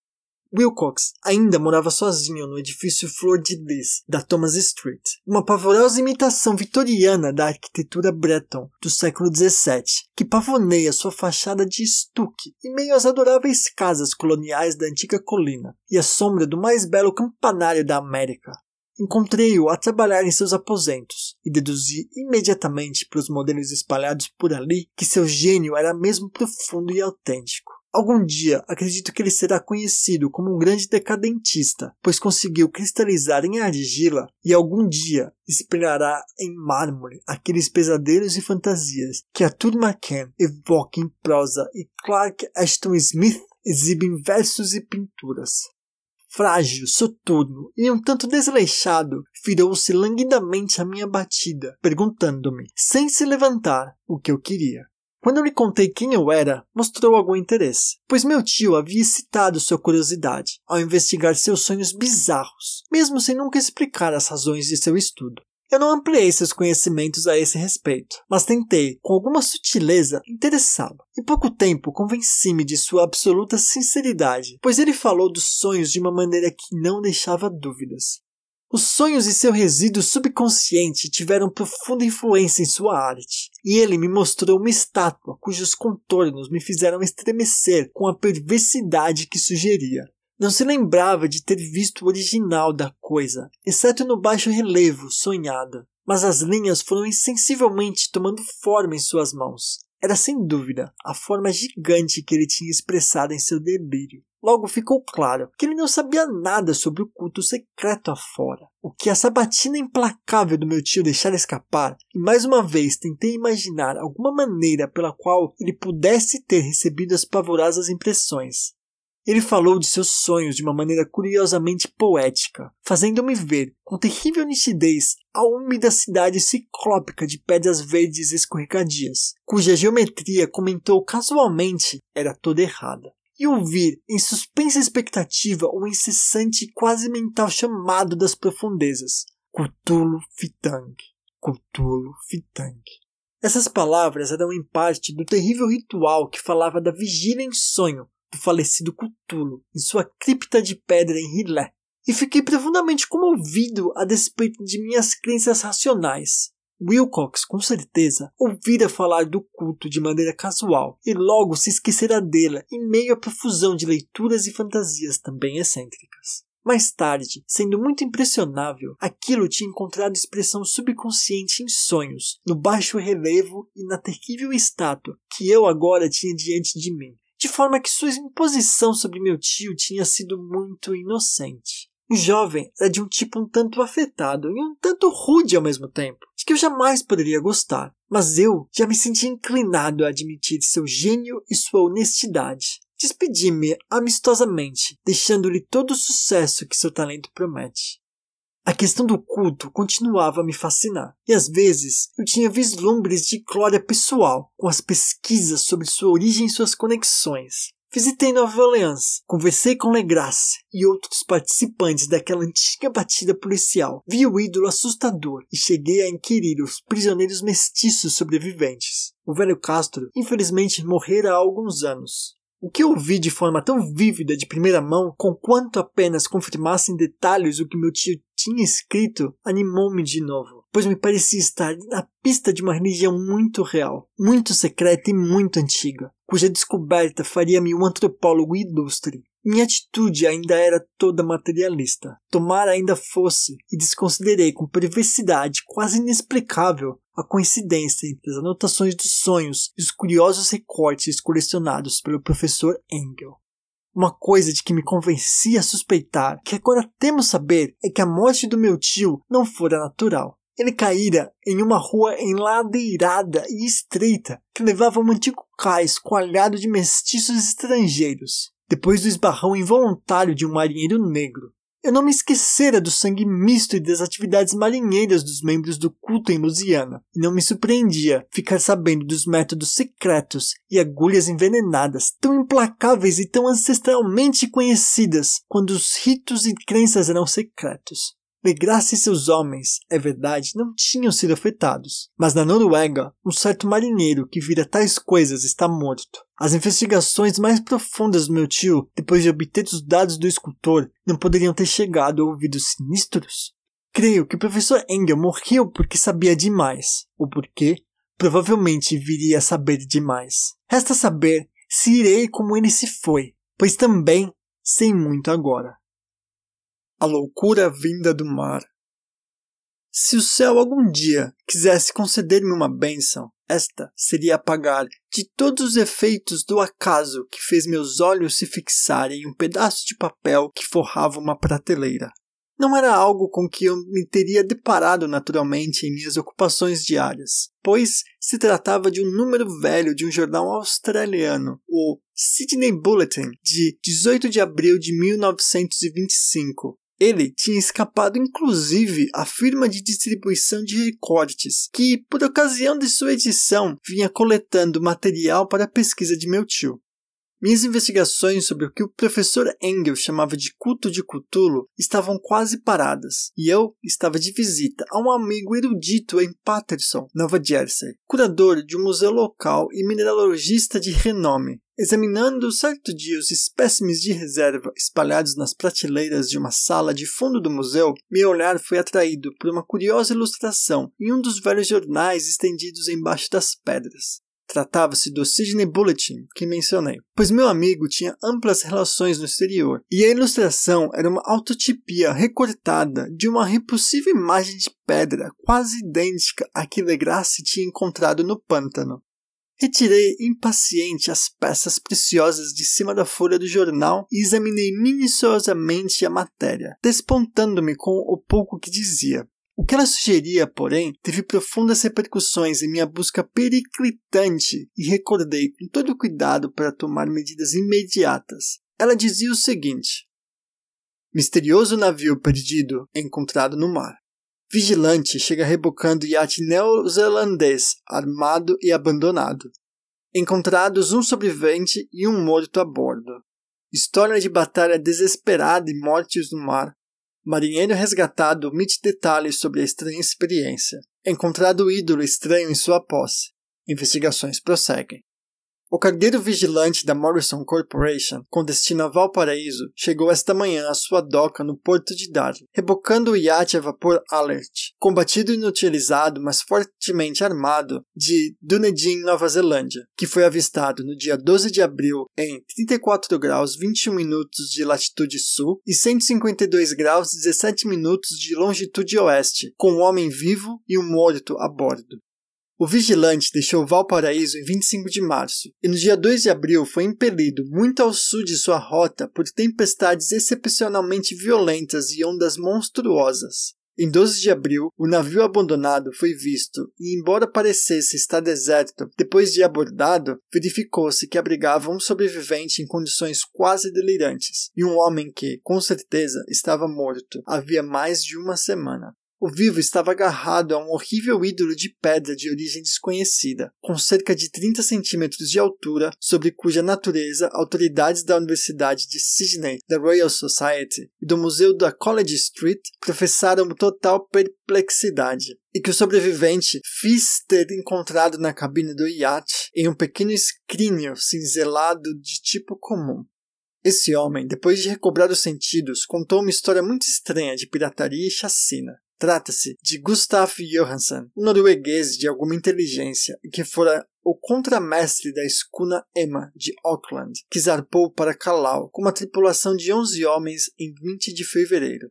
Wilcox ainda morava sozinho no edifício Flor de Lis da Thomas Street, uma pavorosa imitação vitoriana da arquitetura Breton do século XVII, que pavoneia sua fachada de estuque e meio às adoráveis casas coloniais da antiga colina e a sombra do mais belo campanário da América. Encontrei-o a trabalhar em seus aposentos e deduzi imediatamente pelos modelos espalhados por ali que seu gênio era mesmo profundo e autêntico. Algum dia acredito que ele será conhecido como um grande decadentista, pois conseguiu cristalizar em argila e algum dia espelhará em mármore aqueles pesadelos e fantasias que a Todd McCann evoca em prosa e Clark Ashton Smith exibe em versos e pinturas. Frágil, soturno e um tanto desleixado, virou-se languidamente à minha batida, perguntando-me, sem se levantar, o que eu queria. Quando eu lhe contei quem eu era, mostrou algum interesse, pois meu tio havia excitado sua curiosidade ao investigar seus sonhos bizarros, mesmo sem nunca explicar as razões de seu estudo. Eu não ampliei seus conhecimentos a esse respeito, mas tentei, com alguma sutileza, interessá-lo. Em pouco tempo convenci-me de sua absoluta sinceridade, pois ele falou dos sonhos de uma maneira que não deixava dúvidas. Os sonhos e seu resíduo subconsciente tiveram profunda influência em sua arte, e ele me mostrou uma estátua cujos contornos me fizeram estremecer com a perversidade que sugeria. Não se lembrava de ter visto o original da coisa, exceto no baixo relevo sonhado, mas as linhas foram insensivelmente tomando forma em suas mãos. Era sem dúvida a forma gigante que ele tinha expressado em seu delírio. Logo ficou claro que ele não sabia nada sobre o culto secreto afora. O que a sabatina implacável do meu tio deixara escapar, e mais uma vez tentei imaginar alguma maneira pela qual ele pudesse ter recebido as pavorosas impressões. Ele falou de seus sonhos de uma maneira curiosamente poética, fazendo-me ver, com terrível nitidez, a úmida cidade ciclópica de pedras verdes escorregadias, cuja geometria comentou casualmente era toda errada e ouvir em suspensa expectativa o incessante e quase mental chamado das profundezas. Cthulhu Fitang. Cthulhu Fitang. Essas palavras eram em parte do terrível ritual que falava da vigília em sonho do falecido Cthulhu em sua cripta de pedra em Rilé. E fiquei profundamente comovido a despeito de minhas crenças racionais. Wilcox, com certeza, ouvira falar do culto de maneira casual e logo se esquecera dele em meio à profusão de leituras e fantasias também excêntricas. Mais tarde, sendo muito impressionável, aquilo tinha encontrado expressão subconsciente em sonhos, no baixo relevo e na terrível estátua que eu agora tinha diante de mim, de forma que sua imposição sobre meu tio tinha sido muito inocente. O jovem era de um tipo um tanto afetado e um tanto rude ao mesmo tempo, de que eu jamais poderia gostar, mas eu já me sentia inclinado a admitir seu gênio e sua honestidade. Despedi-me amistosamente, deixando-lhe todo o sucesso que seu talento promete. A questão do culto continuava a me fascinar, e às vezes eu tinha vislumbres de glória pessoal com as pesquisas sobre sua origem e suas conexões. Visitei Nova Orleans, conversei com Legrasse e outros participantes daquela antiga batida policial. Vi o ídolo assustador e cheguei a inquirir os prisioneiros mestiços sobreviventes. O velho Castro, infelizmente, morrera há alguns anos. O que ouvi de forma tão vívida de primeira mão, com quanto apenas confirmasse em detalhes o que meu tio tinha escrito, animou-me de novo, pois me parecia estar na pista de uma religião muito real, muito secreta e muito antiga cuja descoberta faria-me um antropólogo ilustre. Minha atitude ainda era toda materialista. Tomara ainda fosse, e desconsiderei com perversidade quase inexplicável a coincidência entre as anotações dos sonhos e os curiosos recortes colecionados pelo professor Engel. Uma coisa de que me convencia a suspeitar, que agora temo saber, é que a morte do meu tio não fora natural. Ele caíra em uma rua enladeirada e estreita que levava a um antigo cais coalhado de mestiços estrangeiros, depois do esbarrão involuntário de um marinheiro negro. Eu não me esquecera do sangue misto e das atividades marinheiras dos membros do culto em Louisiana, e não me surpreendia ficar sabendo dos métodos secretos e agulhas envenenadas, tão implacáveis e tão ancestralmente conhecidas, quando os ritos e crenças eram secretos. E seus homens, é verdade, não tinham sido afetados, mas na Noruega, um certo marinheiro que vira tais coisas está morto. As investigações mais profundas do meu tio, depois de obter os dados do escultor, não poderiam ter chegado a ouvidos sinistros? Creio que o professor Engel morreu porque sabia demais. O porquê? Provavelmente viria a saber demais. Resta saber se irei como ele se foi, pois também sei muito agora a loucura vinda do mar. Se o céu algum dia quisesse conceder-me uma bênção, esta seria apagar de todos os efeitos do acaso que fez meus olhos se fixarem em um pedaço de papel que forrava uma prateleira. Não era algo com que eu me teria deparado naturalmente em minhas ocupações diárias, pois se tratava de um número velho de um jornal australiano, o Sydney Bulletin, de 18 de abril de 1925, ele tinha escapado inclusive à firma de distribuição de recortes, que, por ocasião de sua edição, vinha coletando material para a pesquisa de meu tio. Minhas investigações sobre o que o professor Engel chamava de culto de Cthulhu estavam quase paradas, e eu estava de visita a um amigo erudito em Paterson, Nova Jersey, curador de um museu local e mineralogista de renome. Examinando certo dia os espécimes de reserva espalhados nas prateleiras de uma sala de fundo do museu, meu olhar foi atraído por uma curiosa ilustração em um dos velhos jornais estendidos embaixo das pedras. Tratava-se do Sydney Bulletin que mencionei, pois meu amigo tinha amplas relações no exterior, e a ilustração era uma autotipia recortada de uma repulsiva imagem de pedra quase idêntica à que Legrasse tinha encontrado no pântano. Retirei impaciente as peças preciosas de cima da folha do jornal e examinei minuciosamente a matéria, despontando-me com o pouco que dizia. O que ela sugeria, porém, teve profundas repercussões em minha busca periclitante e recordei com todo cuidado para tomar medidas imediatas. Ela dizia o seguinte: Misterioso navio perdido encontrado no mar. Vigilante chega rebocando iate neozelandês armado e abandonado. Encontrados um sobrevivente e um morto a bordo. História de batalha desesperada e mortes no mar Marinheiro resgatado omite detalhes sobre a estranha experiência. Encontrado ídolo estranho em sua posse. Investigações prosseguem. O cargueiro vigilante da Morrison Corporation, com destino a Valparaíso, chegou esta manhã à sua doca no porto de Darwin, rebocando o iate a vapor Alert, combatido e inutilizado, mas fortemente armado, de Dunedin, Nova Zelândia, que foi avistado no dia 12 de abril em 34 graus 21 minutos de latitude sul e 152 graus 17 minutos de longitude oeste, com um homem vivo e um morto a bordo. O vigilante deixou Valparaíso em 25 de março e no dia 2 de abril foi impelido muito ao sul de sua rota por tempestades excepcionalmente violentas e ondas monstruosas. Em 12 de abril, o navio abandonado foi visto e, embora parecesse estar deserto, depois de abordado, verificou-se que abrigava um sobrevivente em condições quase delirantes e um homem que, com certeza, estava morto havia mais de uma semana. O vivo estava agarrado a um horrível ídolo de pedra de origem desconhecida, com cerca de 30 centímetros de altura, sobre cuja natureza autoridades da Universidade de Sydney, da Royal Society e do Museu da College Street professaram total perplexidade e que o sobrevivente fez ter encontrado na cabine do iate em um pequeno escrínio cinzelado de tipo comum. Esse homem, depois de recobrar os sentidos, contou uma história muito estranha de pirataria e chacina. Trata-se de Gustav Johansson, um norueguês de alguma inteligência que fora o contramestre da escuna Emma de Auckland, que zarpou para Calau com uma tripulação de 11 homens em 20 de fevereiro.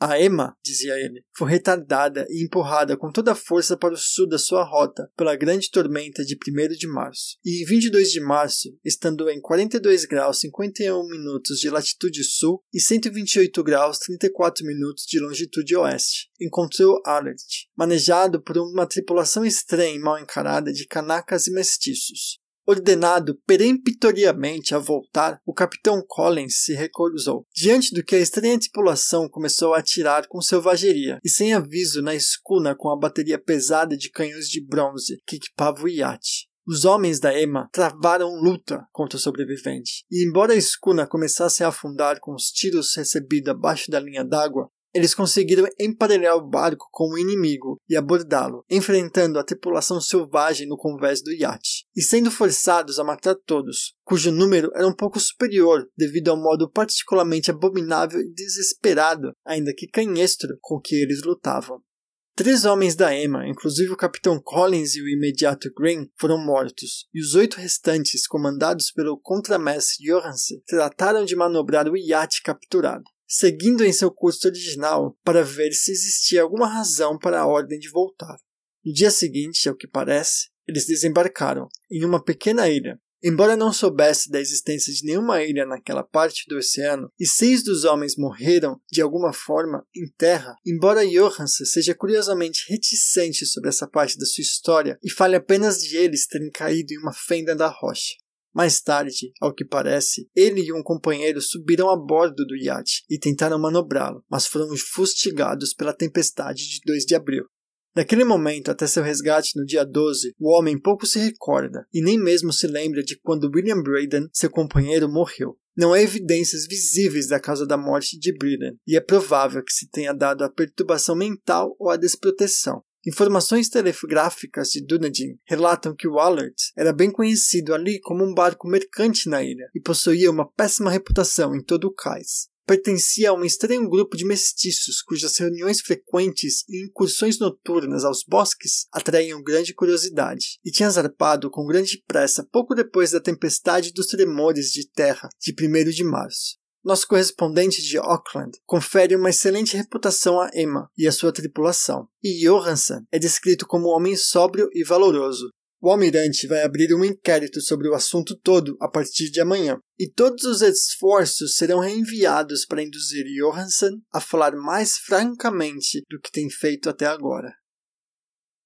A Emma, dizia ele, foi retardada e empurrada com toda a força para o sul da sua rota pela grande tormenta de 1 de março. E em 22 de março, estando em 42 graus 51 minutos de latitude sul e 128 graus 34 minutos de longitude oeste, encontrou Alert, manejado por uma tripulação estranha e mal encarada de canacas e mestiços. Ordenado peremptoriamente a voltar, o capitão Collins se recusou, diante do que a estranha tripulação começou a atirar com selvageria e sem aviso na escuna com a bateria pesada de canhões de bronze que equipava o iate. Os homens da Emma travaram luta contra o sobrevivente, e embora a escuna começasse a afundar com os tiros recebidos abaixo da linha d'água, eles conseguiram emparelhar o barco com o inimigo e abordá-lo, enfrentando a tripulação selvagem no convés do iate, e sendo forçados a matar todos, cujo número era um pouco superior devido ao modo particularmente abominável e desesperado, ainda que canhestro, com que eles lutavam. Três homens da Emma, inclusive o capitão Collins e o imediato Green, foram mortos, e os oito restantes, comandados pelo contramestre Johansen, trataram de manobrar o iate capturado seguindo em seu curso original para ver se existia alguma razão para a ordem de voltar. No dia seguinte, ao que parece, eles desembarcaram em uma pequena ilha. Embora não soubesse da existência de nenhuma ilha naquela parte do oceano, e seis dos homens morreram de alguma forma em terra, embora Johansen seja curiosamente reticente sobre essa parte da sua história e fale apenas de eles terem caído em uma fenda da rocha. Mais tarde, ao que parece, ele e um companheiro subiram a bordo do iate e tentaram manobrá-lo, mas foram fustigados pela tempestade de 2 de abril. Daquele momento até seu resgate no dia 12, o homem pouco se recorda e nem mesmo se lembra de quando William Braden, seu companheiro, morreu. Não há evidências visíveis da causa da morte de Braden, e é provável que se tenha dado a perturbação mental ou a desproteção. Informações telegráficas de Dunedin relatam que o Allard era bem conhecido ali como um barco mercante na ilha e possuía uma péssima reputação em todo o cais. Pertencia a um estranho grupo de mestiços cujas reuniões frequentes e incursões noturnas aos bosques atraíam grande curiosidade, e tinha zarpado com grande pressa pouco depois da tempestade dos tremores de terra de 1 de março. Nosso correspondente de Auckland confere uma excelente reputação a Emma e a sua tripulação, e Johansson é descrito como um homem sóbrio e valoroso. O almirante vai abrir um inquérito sobre o assunto todo a partir de amanhã, e todos os esforços serão reenviados para induzir Johansson a falar mais francamente do que tem feito até agora.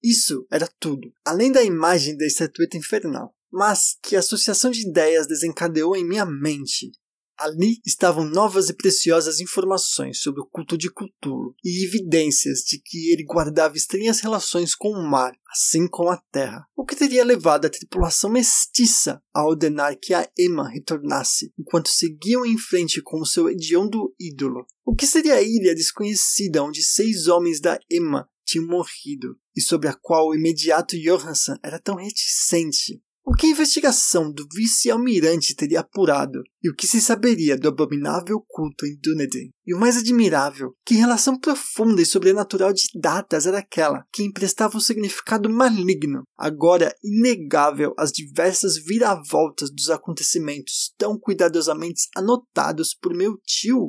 Isso era tudo, além da imagem da estatueta infernal, mas que associação de ideias desencadeou em minha mente Ali estavam novas e preciosas informações sobre o culto de Cthulhu e evidências de que ele guardava estranhas relações com o mar, assim como a terra, o que teria levado a tripulação mestiça a ordenar que a Emma retornasse, enquanto seguiam em frente com o seu hediondo ídolo. O que seria a ilha desconhecida onde seis homens da Emma tinham morrido e sobre a qual o imediato Johansson era tão reticente? O que a investigação do vice-almirante teria apurado e o que se saberia do abominável culto em Dunedin? E o mais admirável, que relação profunda e sobrenatural de datas era aquela que emprestava um significado maligno, agora inegável às diversas viravoltas dos acontecimentos tão cuidadosamente anotados por meu tio?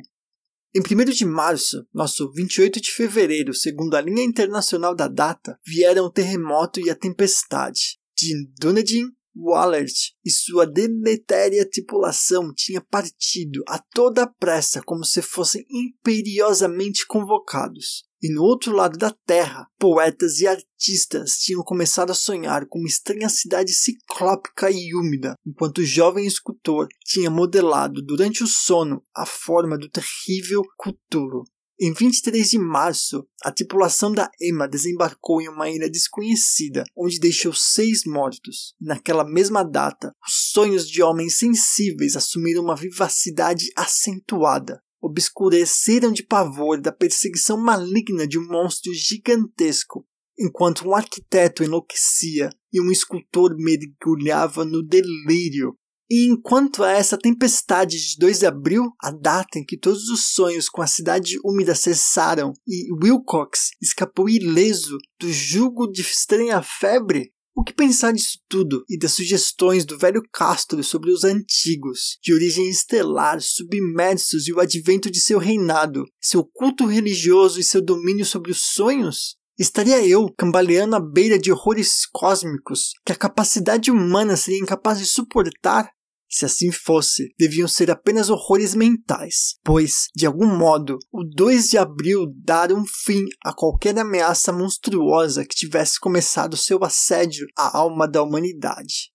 Em 1 de março, nosso 28 de fevereiro, segundo a linha internacional da data, vieram o terremoto e a tempestade. De Dunedin Wallert e sua deletéria tripulação tinha partido a toda pressa como se fossem imperiosamente convocados. E no outro lado da terra, poetas e artistas tinham começado a sonhar com uma estranha cidade ciclópica e úmida, enquanto o jovem escultor tinha modelado durante o sono a forma do terrível Cthulhu. Em 23 de março, a tripulação da Emma desembarcou em uma ilha desconhecida, onde deixou seis mortos. Naquela mesma data, os sonhos de homens sensíveis assumiram uma vivacidade acentuada. Obscureceram de pavor da perseguição maligna de um monstro gigantesco, enquanto um arquiteto enlouquecia e um escultor mergulhava no delírio e enquanto a essa tempestade de 2 de abril, a data em que todos os sonhos com a cidade úmida cessaram e Wilcox escapou ileso do jugo de estranha febre, o que pensar disso tudo e das sugestões do velho Castro sobre os antigos, de origem estelar, submersos e o advento de seu reinado, seu culto religioso e seu domínio sobre os sonhos? Estaria eu cambaleando à beira de horrores cósmicos que a capacidade humana seria incapaz de suportar? Se assim fosse, deviam ser apenas horrores mentais, pois, de algum modo, o 2 de abril dara um fim a qualquer ameaça monstruosa que tivesse começado seu assédio à alma da humanidade.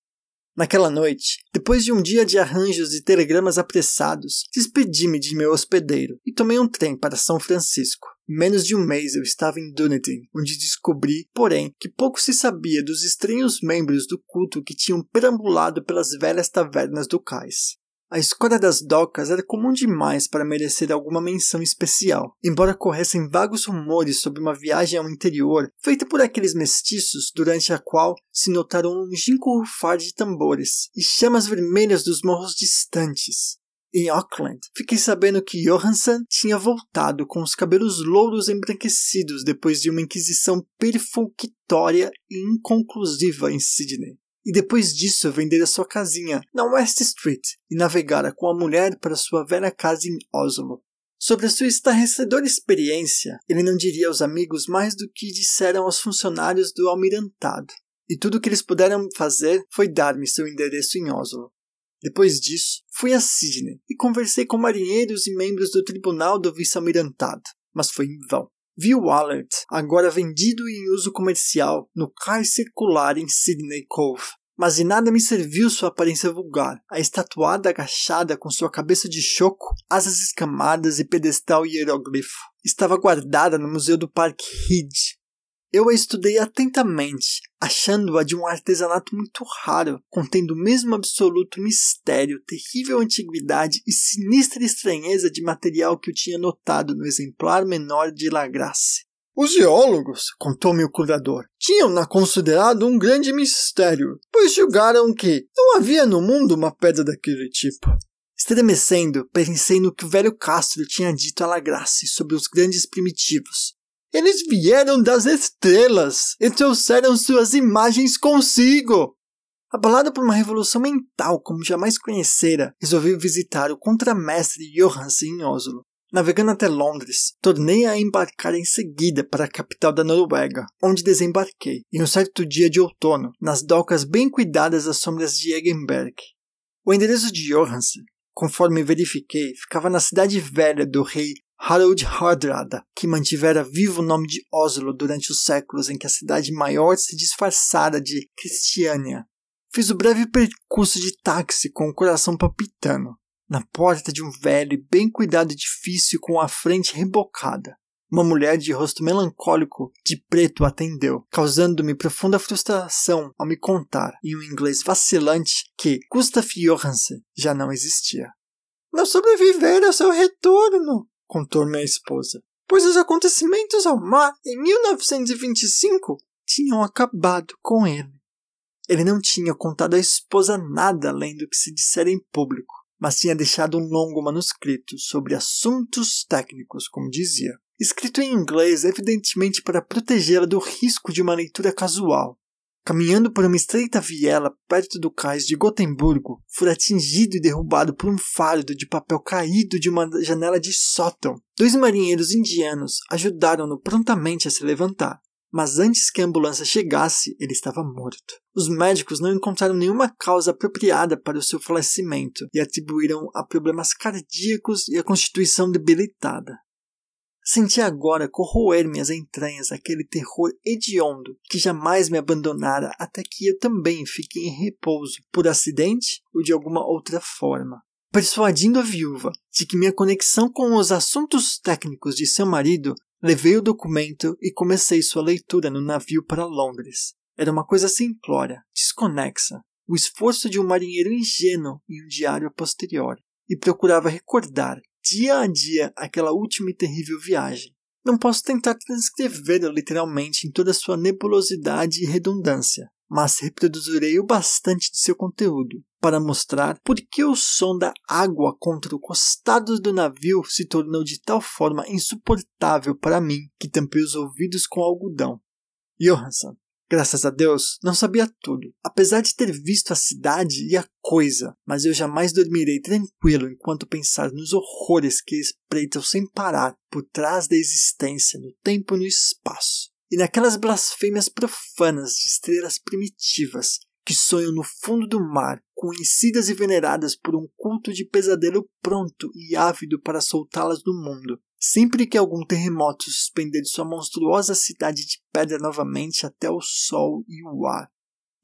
Naquela noite, depois de um dia de arranjos e telegramas apressados, despedi-me de meu hospedeiro e tomei um trem para São Francisco. Menos de um mês eu estava em Dunedin, onde descobri, porém, que pouco se sabia dos estranhos membros do culto que tinham perambulado pelas velhas tavernas do cais. A escolha das docas era comum demais para merecer alguma menção especial, embora corressem vagos rumores sobre uma viagem ao interior feita por aqueles mestiços durante a qual se notaram um longínquo rufar de tambores e chamas vermelhas dos morros distantes, em Auckland, fiquei sabendo que Johansson tinha voltado com os cabelos louros embranquecidos depois de uma inquisição perfunctória e inconclusiva em Sydney. E depois disso vendera sua casinha na West Street e navegara com a mulher para sua velha casa em Oslo. Sobre a sua estarrecedora experiência, ele não diria aos amigos mais do que disseram aos funcionários do almirantado. E tudo o que eles puderam fazer foi dar-me seu endereço em Oslo. Depois disso, fui a Sydney e conversei com marinheiros e membros do tribunal do vice-almirantado, mas foi em vão. Vi o Allard, agora vendido e em uso comercial, no cais circular em Sydney Cove. Mas de nada me serviu sua aparência vulgar, a estatuada agachada com sua cabeça de choco, asas escamadas e pedestal hieroglifo. Estava guardada no Museu do Parque Head, eu a estudei atentamente, achando-a de um artesanato muito raro, contendo o mesmo absoluto mistério, terrível antiguidade e sinistra estranheza de material que eu tinha notado no exemplar menor de Lagrasse. Os geólogos, contou-me o curador, tinham-na considerado um grande mistério, pois julgaram que não havia no mundo uma pedra daquele tipo. Estremecendo, pensei no que o velho Castro tinha dito a Lagrasse sobre os grandes primitivos, eles vieram das estrelas e trouxeram suas imagens consigo. Abalado por uma revolução mental como jamais conhecera, resolvi visitar o contramestre Johansen em Oslo. Navegando até Londres, tornei a embarcar em seguida para a capital da Noruega, onde desembarquei, em um certo dia de outono, nas docas bem cuidadas às sombras de Egenberg. O endereço de Johansen, conforme verifiquei, ficava na cidade velha do rei Harold Hardrada, que mantivera vivo o nome de Oslo durante os séculos em que a cidade maior se disfarçara de Cristiania. Fiz o breve percurso de táxi com o coração palpitando, na porta de um velho e bem cuidado edifício com a frente rebocada. Uma mulher de rosto melancólico de preto atendeu, causando-me profunda frustração ao me contar, em um inglês vacilante, que Gustav Johansen já não existia. Não sobreviver ao seu retorno, contou-me a esposa, pois os acontecimentos ao mar em 1925 tinham acabado com ele. Ele não tinha contado à esposa nada além do que se dissera em público, mas tinha deixado um longo manuscrito sobre assuntos técnicos, como dizia, escrito em inglês evidentemente para protegê-la do risco de uma leitura casual. Caminhando por uma estreita viela perto do cais de Gotemburgo, foi atingido e derrubado por um fardo de papel caído de uma janela de sótão. Dois marinheiros indianos ajudaram-no prontamente a se levantar, mas antes que a ambulância chegasse, ele estava morto. Os médicos não encontraram nenhuma causa apropriada para o seu falecimento e atribuíram a problemas cardíacos e a constituição debilitada. Senti agora corroer-me as entranhas aquele terror hediondo que jamais me abandonara até que eu também fiquei em repouso, por acidente ou de alguma outra forma. Persuadindo a viúva de que minha conexão com os assuntos técnicos de seu marido, levei o documento e comecei sua leitura no navio para Londres. Era uma coisa simplória, desconexa, o esforço de um marinheiro ingênuo em um diário a posteriori, e procurava recordar, dia a dia, aquela última e terrível viagem. Não posso tentar transcrevê-la literalmente em toda sua nebulosidade e redundância, mas reproduzirei o bastante de seu conteúdo para mostrar por que o som da água contra o costado do navio se tornou de tal forma insuportável para mim que tampei os ouvidos com algodão. Johansson, graças a Deus, não sabia tudo, apesar de ter visto a cidade e a coisa, mas eu jamais dormirei tranquilo enquanto pensar nos horrores que espreitam sem parar por trás da existência no tempo e no espaço. E naquelas blasfêmias profanas de estrelas primitivas que sonham no fundo do mar, conhecidas e veneradas por um culto de pesadelo pronto e ávido para soltá-las do mundo, sempre que algum terremoto suspender sua monstruosa cidade de pedra novamente até o sol e o ar.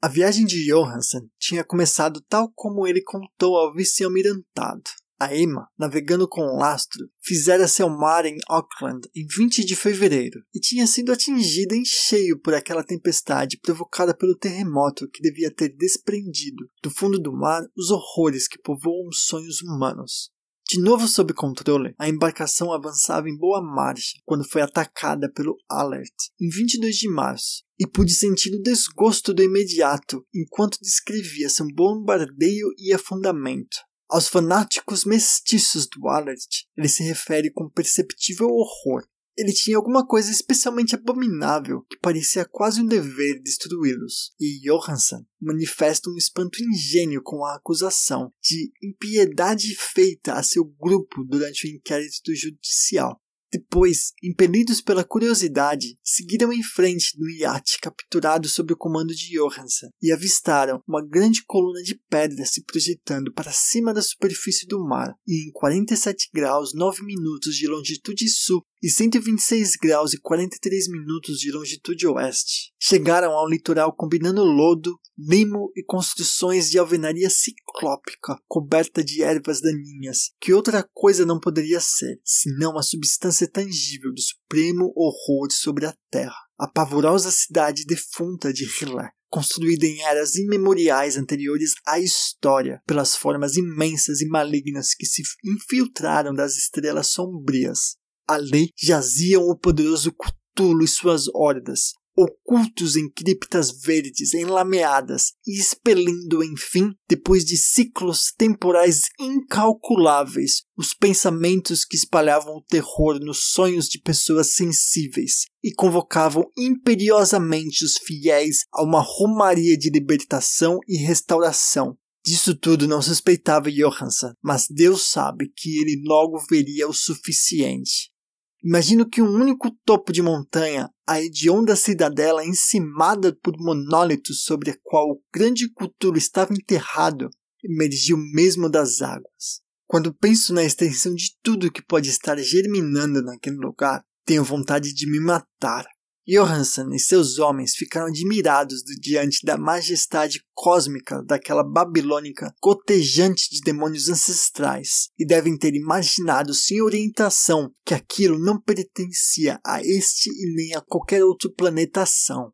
A viagem de Johansen tinha começado tal como ele contou ao vice-almirantado. A Emma, navegando com um lastro, fizera-se ao mar em Auckland em 20 de fevereiro e tinha sido atingida em cheio por aquela tempestade provocada pelo terremoto que devia ter desprendido do fundo do mar os horrores que povoam os sonhos humanos. De novo sob controle, a embarcação avançava em boa marcha quando foi atacada pelo Alert em 22 de março e pude sentir o desgosto do imediato enquanto descrevia seu bombardeio e afundamento. Aos fanáticos mestiços do Allard, ele se refere com perceptível horror. Ele tinha alguma coisa especialmente abominável que parecia quase um dever destruí-los, e Johansson manifesta um espanto ingênuo com a acusação de impiedade feita a seu grupo durante o inquérito judicial. Depois, impelidos pela curiosidade, seguiram em frente do iate capturado sob o comando de Johansen e avistaram uma grande coluna de pedra se projetando para cima da superfície do mar e em 47 graus 9 minutos de longitude sul e 126 graus e 43 minutos de longitude oeste. Chegaram ao litoral combinando lodo, limo e construções de alvenaria ciclópica coberta de ervas daninhas, que outra coisa não poderia ser, senão a substância tangível do supremo horror sobre a terra. A pavorosa cidade defunta de Hiller, construída em eras imemoriais anteriores à história, pelas formas imensas e malignas que se infiltraram das estrelas sombrias, Ali jaziam o poderoso Cthulhu e suas hordas, ocultos em criptas verdes enlameadas e expelindo, enfim, depois de ciclos temporais incalculáveis, os pensamentos que espalhavam o terror nos sonhos de pessoas sensíveis e convocavam imperiosamente os fiéis a uma romaria de libertação e restauração. Disso tudo não suspeitava Johansson, mas Deus sabe que ele logo veria o suficiente. Imagino que um único topo de montanha, a hedionda cidadela encimada por monólitos sobre a qual o grande Cthulhu estava enterrado, emergiu mesmo das águas. Quando penso na extensão de tudo que pode estar germinando naquele lugar, tenho vontade de me matar. Johansson e seus homens ficaram admirados diante da majestade cósmica daquela babilônica cotejante de demônios ancestrais e devem ter imaginado sem orientação que aquilo não pertencia a este e nem a qualquer outro planetação.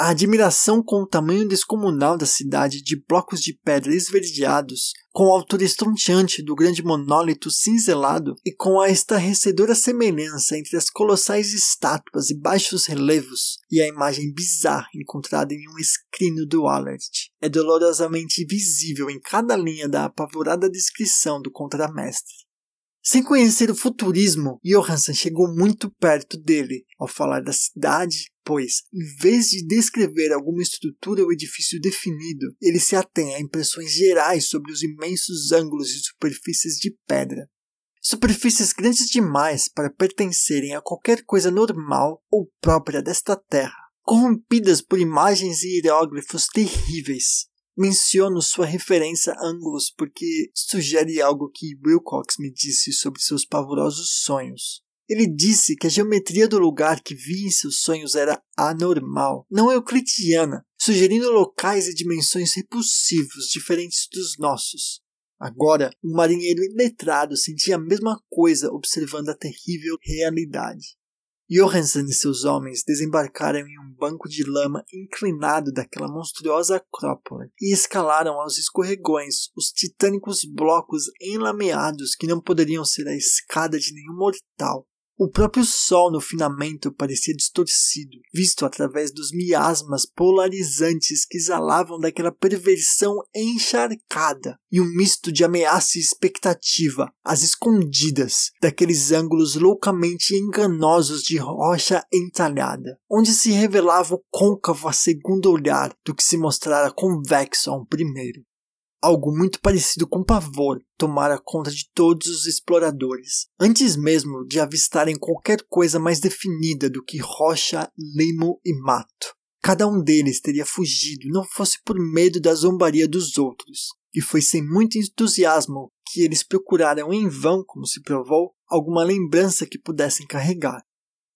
A admiração com o tamanho descomunal da cidade de blocos de pedra esverdeados, com a altura estonteante do grande monólito cinzelado e com a estarrecedora semelhança entre as colossais estátuas e baixos relevos e a imagem bizarra encontrada em um escrino do Allard, é dolorosamente visível em cada linha da apavorada descrição do contramestre. Sem conhecer o futurismo, Johansson chegou muito perto dele ao falar da cidade, pois, em vez de descrever alguma estrutura ou edifício definido, ele se atém a impressões gerais sobre os imensos ângulos e superfícies de pedra. Superfícies grandes demais para pertencerem a qualquer coisa normal ou própria desta terra, corrompidas por imagens e hieróglifos terríveis, Menciono sua referência a ângulos porque sugere algo que Wilcox me disse sobre seus pavorosos sonhos. Ele disse que a geometria do lugar que via em seus sonhos era anormal, não euclidiana, sugerindo locais e dimensões repulsivos diferentes dos nossos. Agora, um marinheiro iletrado sentia a mesma coisa observando a terrível realidade. Johansen e seus homens desembarcaram em um banco de lama inclinado daquela monstruosa acrópole e escalaram aos escorregões os titânicos blocos enlameados que não poderiam ser a escada de nenhum mortal. O próprio sol no finamento parecia distorcido, visto através dos miasmas polarizantes que exalavam daquela perversão encharcada, e um misto de ameaça e expectativa, as escondidas, daqueles ângulos loucamente enganosos de rocha entalhada, onde se revelava o côncavo a segundo olhar do que se mostrara convexo a um primeiro. Algo muito parecido com pavor tomara conta de todos os exploradores, antes mesmo de avistarem qualquer coisa mais definida do que rocha, limo e mato. Cada um deles teria fugido, não fosse por medo da zombaria dos outros, e foi sem muito entusiasmo que eles procuraram em vão, como se provou, alguma lembrança que pudessem carregar.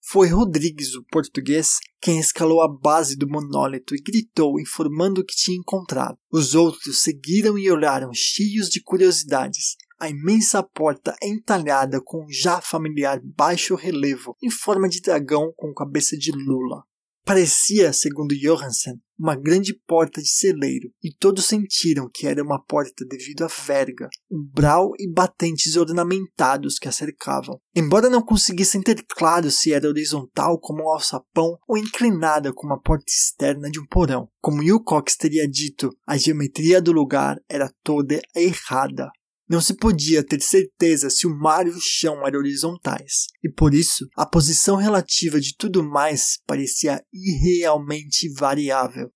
Foi Rodrigues, o português, quem escalou a base do monólito e gritou, informando o que tinha encontrado. Os outros seguiram e olharam, cheios de curiosidades, a imensa porta entalhada com um já familiar baixo relevo em forma de dragão com cabeça de lula. Parecia, segundo Johansen, uma grande porta de celeiro, e todos sentiram que era uma porta devido à verga, umbral e batentes ornamentados que a cercavam. Embora não conseguissem ter claro se era horizontal como um alçapão ou inclinada como a porta externa de um porão. Como Wilcox teria dito, a geometria do lugar era toda errada. Não se podia ter certeza se o mar e o chão eram horizontais, e por isso a posição relativa de tudo mais parecia irrealmente variável.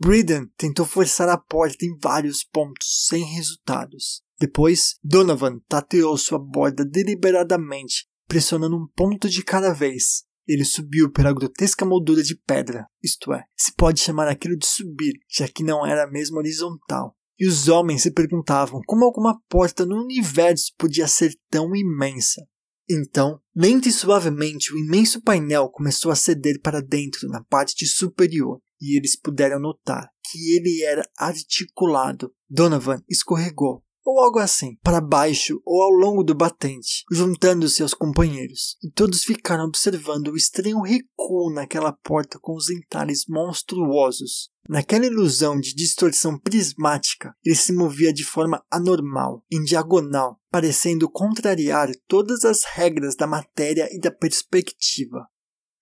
Breeden tentou forçar a porta em vários pontos, sem resultados. Depois, Donovan tateou sua borda deliberadamente, pressionando um ponto de cada vez. Ele subiu pela grotesca moldura de pedra, isto é, se pode chamar aquilo de subir, já que não era mesmo horizontal. E os homens se perguntavam como alguma porta no universo podia ser tão imensa. Então, lento e suavemente, o imenso painel começou a ceder para dentro na parte superior, e eles puderam notar que ele era articulado. Donovan escorregou, ou algo assim, para baixo ou ao longo do batente, juntando-se aos companheiros, e todos ficaram observando o estranho recuo naquela porta com os entalhes monstruosos. Naquela ilusão de distorção prismática, ele se movia de forma anormal, em diagonal, parecendo contrariar todas as regras da matéria e da perspectiva.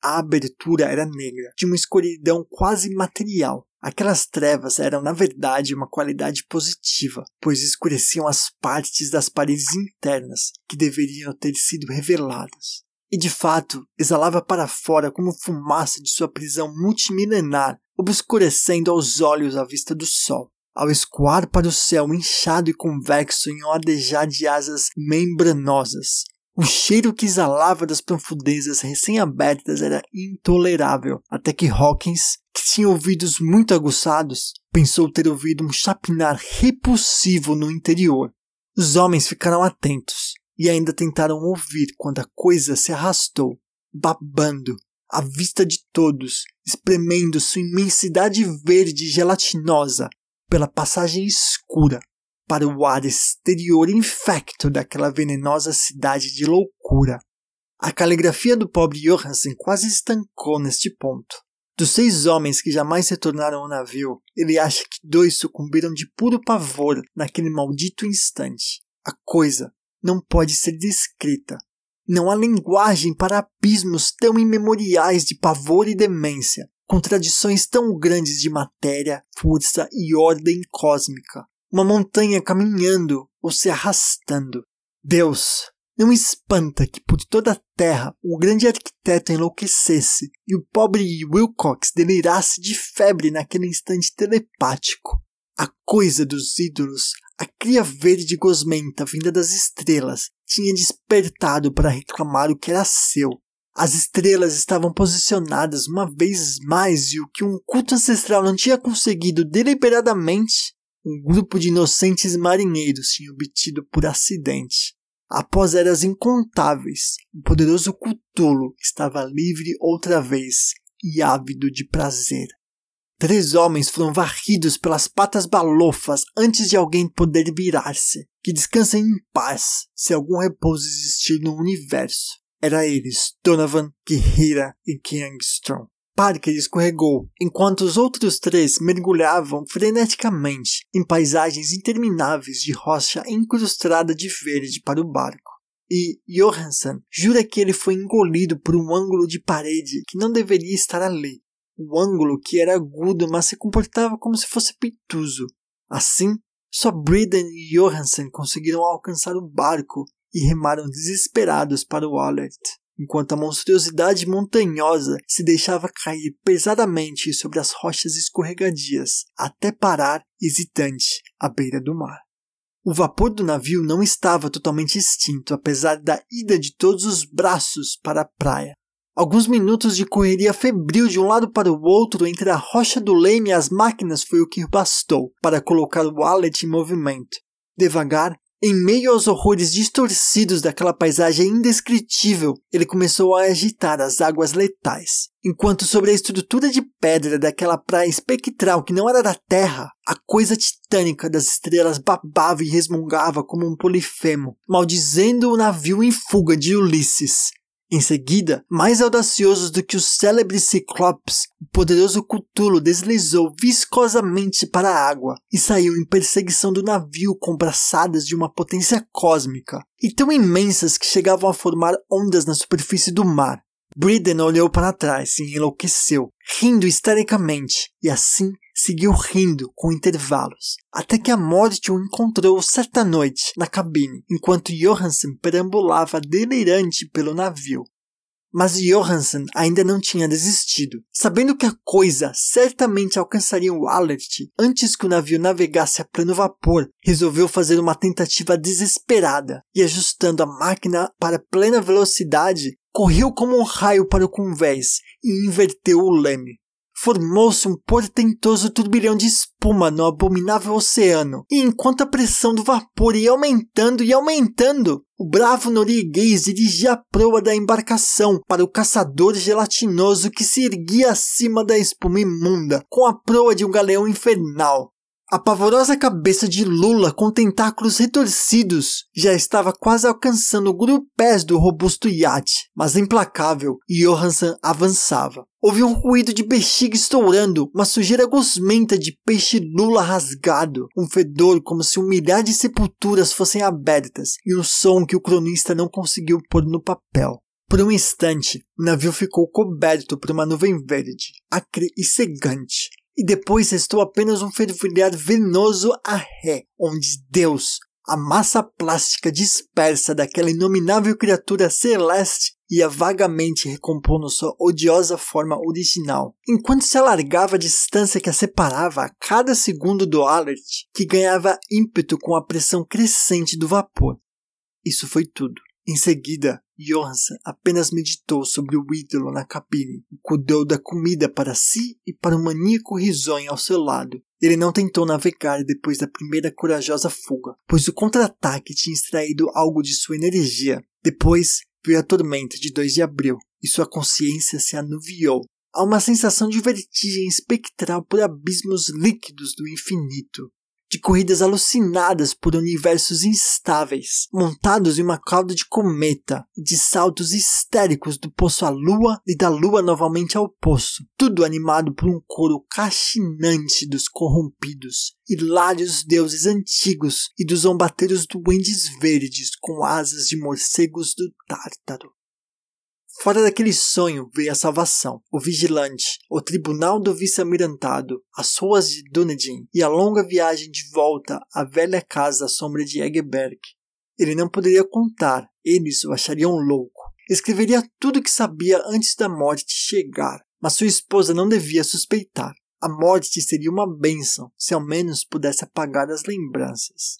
A abertura era negra, de uma escuridão quase material, Aquelas trevas eram, na verdade, uma qualidade positiva, pois escureciam as partes das paredes internas que deveriam ter sido reveladas. E de fato, exalava para fora como fumaça de sua prisão multimilenar, obscurecendo aos olhos a vista do sol. Ao escoar para o céu inchado e convexo em um ardejar de asas membranosas, o cheiro que exalava das profundezas recém-abertas era intolerável, até que Hawkins, que tinha ouvidos muito aguçados, pensou ter ouvido um chapinar repulsivo no interior. Os homens ficaram atentos e ainda tentaram ouvir quando a coisa se arrastou, babando, à vista de todos, espremendo sua imensidade verde gelatinosa pela passagem escura para o ar exterior infecto daquela venenosa cidade de loucura. A caligrafia do pobre Johansen quase estancou neste ponto. Dos seis homens que jamais retornaram ao navio, ele acha que dois sucumbiram de puro pavor naquele maldito instante. A coisa não pode ser descrita. Não há linguagem para abismos tão imemoriais de pavor e demência, contradições tão grandes de matéria, força e ordem cósmica uma montanha caminhando ou se arrastando. Deus, não espanta que por toda a terra o grande arquiteto enlouquecesse e o pobre Wilcox delirasse de febre naquele instante telepático. A coisa dos ídolos, a cria verde gosmenta vinda das estrelas, tinha despertado para reclamar o que era seu. As estrelas estavam posicionadas uma vez mais e o que um culto ancestral não tinha conseguido deliberadamente, um grupo de inocentes marinheiros tinha obtido por acidente. Após eras incontáveis, o poderoso Cthulhu estava livre outra vez e ávido de prazer. Três homens foram varridos pelas patas balofas antes de alguém poder virar-se. que descansem em paz se algum repouso existir no universo. Era eles, Donovan, Kihira e Kiangstrom. Parker escorregou, enquanto os outros três mergulhavam freneticamente em paisagens intermináveis de rocha incrustada de verde para o barco. E Johansson jura que ele foi engolido por um ângulo de parede que não deveria estar ali. O ângulo que era agudo, mas se comportava como se fosse pituso. Assim, só Briden e Johansson conseguiram alcançar o barco e remaram desesperados para o Allert enquanto a monstruosidade montanhosa se deixava cair pesadamente sobre as rochas escorregadias, até parar, hesitante, à beira do mar. O vapor do navio não estava totalmente extinto, apesar da ida de todos os braços para a praia. Alguns minutos de correria febril de um lado para o outro entre a rocha do leme e as máquinas foi o que bastou para colocar o Wallet em movimento. Devagar, em meio aos horrores distorcidos daquela paisagem indescritível, ele começou a agitar as águas letais, enquanto sobre a estrutura de pedra daquela praia espectral que não era da Terra, a coisa titânica das estrelas babava e resmungava como um polifemo, maldizendo o navio em fuga de Ulisses. Em seguida, mais audaciosos do que os célebres Ciclopes, o poderoso Cthulhu deslizou viscosamente para a água e saiu em perseguição do navio com braçadas de uma potência cósmica, e tão imensas que chegavam a formar ondas na superfície do mar. Briden olhou para trás e enlouqueceu, rindo histericamente, e assim seguiu rindo com intervalos, até que a morte o encontrou certa noite na cabine, enquanto Johansen perambulava delirante pelo navio. Mas Johansen ainda não tinha desistido. Sabendo que a coisa certamente alcançaria o Alert antes que o navio navegasse a pleno vapor, resolveu fazer uma tentativa desesperada e, ajustando a máquina para plena velocidade, correu como um raio para o convés e inverteu o leme formou-se um portentoso turbilhão de espuma no abominável oceano, e enquanto a pressão do vapor ia aumentando e aumentando, o bravo norueguês dirigia a proa da embarcação para o caçador gelatinoso que se erguia acima da espuma imunda, com a proa de um galeão infernal. A pavorosa cabeça de Lula com tentáculos retorcidos já estava quase alcançando o grupés do robusto iate, mas implacável, Johansson avançava. Houve um ruído de bexiga estourando, uma sujeira gosmenta de peixe lula rasgado, um fedor como se um milhar de sepulturas fossem abertas, e um som que o cronista não conseguiu pôr no papel. Por um instante, o navio ficou coberto por uma nuvem verde, acre e cegante, e depois restou apenas um fervilhar venoso a ré, onde Deus, a massa plástica dispersa daquela inominável criatura celeste, ia vagamente recompondo sua odiosa forma original, enquanto se alargava a distância que a separava a cada segundo do Alert, que ganhava ímpeto com a pressão crescente do vapor. Isso foi tudo. Em seguida, Johansson apenas meditou sobre o ídolo na cabine e cuidou da comida para si e para o maníaco risonho ao seu lado. Ele não tentou navegar depois da primeira corajosa fuga, pois o contra-ataque tinha extraído algo de sua energia. Depois veio a tormenta de 2 de abril e sua consciência se anuviou. Há uma sensação de vertigem espectral por abismos líquidos do infinito de corridas alucinadas por universos instáveis, montados em uma cauda de cometa, de saltos histéricos do poço à lua e da lua novamente ao poço, tudo animado por um coro cachinante dos corrompidos, hilários deuses antigos e dos zombateiros duendes verdes com asas de morcegos do Tártaro. Fora daquele sonho veio a salvação, o vigilante, o tribunal do vice-almirantado, as ruas de Dunedin e a longa viagem de volta à velha casa à sombra de Egeberg. Ele não poderia contar, eles o achariam louco. Escreveria tudo o que sabia antes da morte chegar, mas sua esposa não devia suspeitar. A morte seria uma bênção, se ao menos pudesse apagar as lembranças.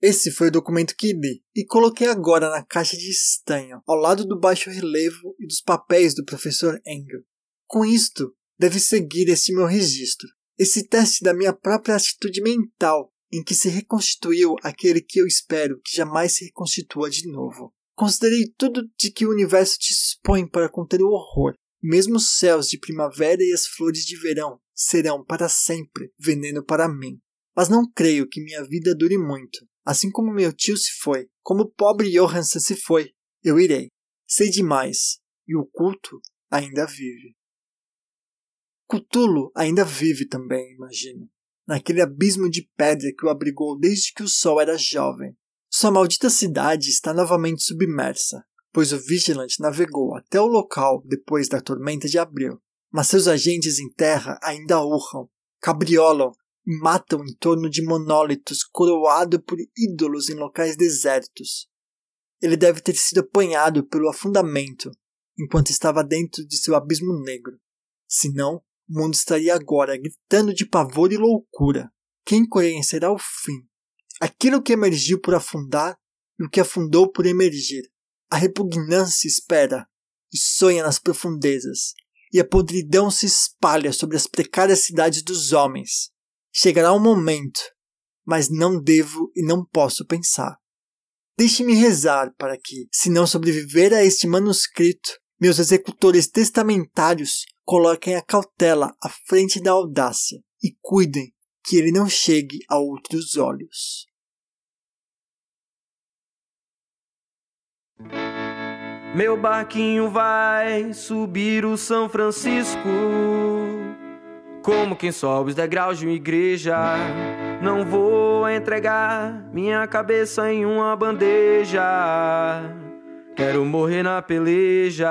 Esse foi o documento que li e coloquei agora na caixa de estanho, ao lado do baixo relevo e dos papéis do professor Engel. Com isto, deve seguir esse meu registro, esse teste da minha própria atitude mental, em que se reconstituiu aquele que eu espero que jamais se reconstitua de novo. Considerei tudo de que o universo dispõe para conter o horror. Mesmo os céus de primavera e as flores de verão serão para sempre veneno para mim. Mas não creio que minha vida dure muito. Assim como meu tio se foi, como o pobre Johansen se foi, eu irei. Sei demais, e o culto ainda vive. Cthulhu ainda vive também, imagino, naquele abismo de pedra que o abrigou desde que o sol era jovem. Sua maldita cidade está novamente submersa, pois o Vigilant navegou até o local depois da tormenta de abril. Mas seus agentes em terra ainda urram, cabriolam matam em torno de monólitos coroados por ídolos em locais desertos. Ele deve ter sido apanhado pelo afundamento enquanto estava dentro de seu abismo negro. Senão, o mundo estaria agora gritando de pavor e loucura. Quem conhecerá o fim? Aquilo que emergiu por afundar e o que afundou por emergir. A repugnância espera e sonha nas profundezas, e a podridão se espalha sobre as precárias cidades dos homens. Chegará um momento, mas não devo e não posso pensar. Deixe-me rezar para que, se não sobreviver a este manuscrito, meus executores testamentários coloquem a cautela à frente da audácia e cuidem que ele não chegue a outros olhos. Meu barquinho vai subir o São Francisco. Como quem sobe os degraus de uma igreja. Não vou entregar minha cabeça em uma bandeja. Quero morrer na peleja.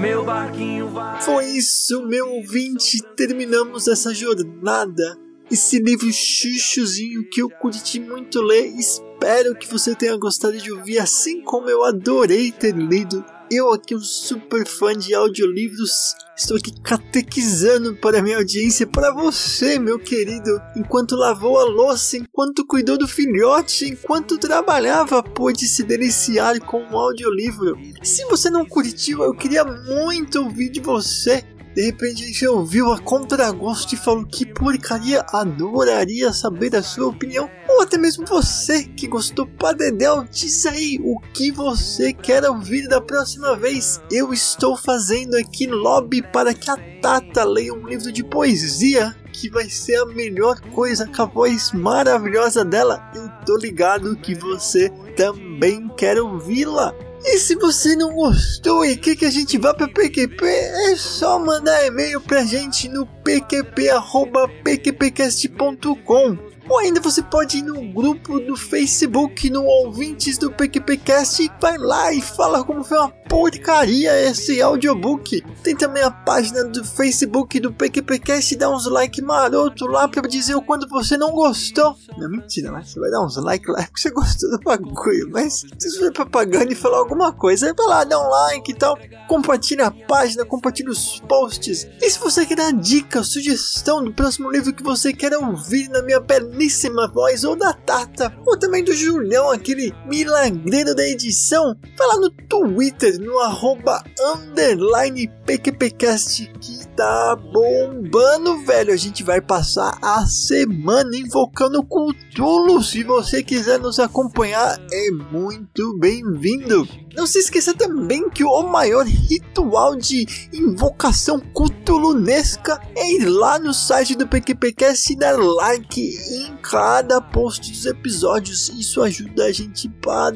Meu barquinho vai. Foi isso, meu ouvinte. Terminamos essa jornada. Esse livro chuchuzinho que eu curti muito ler. Espero que você tenha gostado de ouvir, assim como eu adorei ter lido eu aqui, um super fã de audiolivros, estou aqui catequizando para minha audiência, para você, meu querido, enquanto lavou a louça, enquanto cuidou do filhote, enquanto trabalhava, pôde se deliciar com um audiolivro. Se você não curtiu, eu queria muito ouvir de você. De repente você ouviu a contragosto e falou que porcaria, adoraria saber a sua opinião. Ou até mesmo você que gostou, Padedel, diz aí o que você quer ouvir da próxima vez. Eu estou fazendo aqui lobby para que a Tata leia um livro de poesia que vai ser a melhor coisa com a voz maravilhosa dela. Eu tô ligado que você também quer ouvi-la. E se você não gostou e quer que a gente vá para PQP, é só mandar e-mail pra gente no pqp.pqpcast.com ou ainda você pode ir no grupo do Facebook, no Ouvintes do PQPcast, e vai lá e fala como foi uma porcaria esse audiobook. Tem também a página do Facebook do PQPcast, dá uns like maroto lá pra dizer o quanto você não gostou. Não, mentira, você vai dar uns like lá porque você gostou do bagulho. Mas se você for propaganda e falar alguma coisa, vai lá, dá um like e tal. Compartilha a página, compartilha os posts. E se você quer dar dica, sugestão do próximo livro que você quer ouvir na minha pele belíssima voz, ou da Tata, ou também do Julião, aquele milagreiro da edição, vai lá no Twitter, no arroba underline PQPcast, que tá bombando, velho. A gente vai passar a semana invocando Cthulhu. Se você quiser nos acompanhar, é muito bem-vindo. Não se esqueça também que o maior ritual de invocação cthulhunesca é ir lá no site do PQPcast e dar like em cada post dos episódios. Isso ajuda a gente para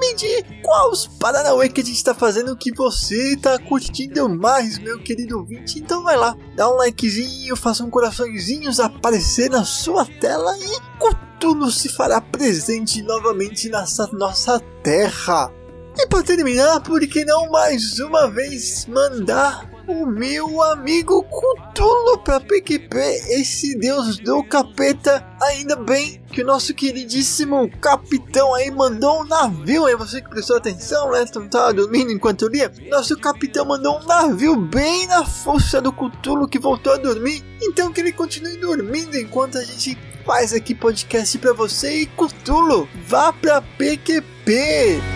medir qual os paranauê que a gente está fazendo que você está curtindo mais, meu querido ouvinte. Então vai lá, dá um likezinho, faça um coraçãozinho aparecer na sua tela e Cthulhu se fará presente novamente nessa nossa terra. E para terminar, por que não mais uma vez mandar o meu amigo Cthulhu para PQP, esse deus do capeta. Ainda bem que o nosso queridíssimo capitão aí mandou um navio, aí você que prestou atenção, né? Não tava dormindo enquanto lia. Nosso capitão mandou um navio bem na força do Cthulhu que voltou a dormir. Então que ele continue dormindo enquanto a gente faz aqui podcast para você e Cthulhu, vá para PQP.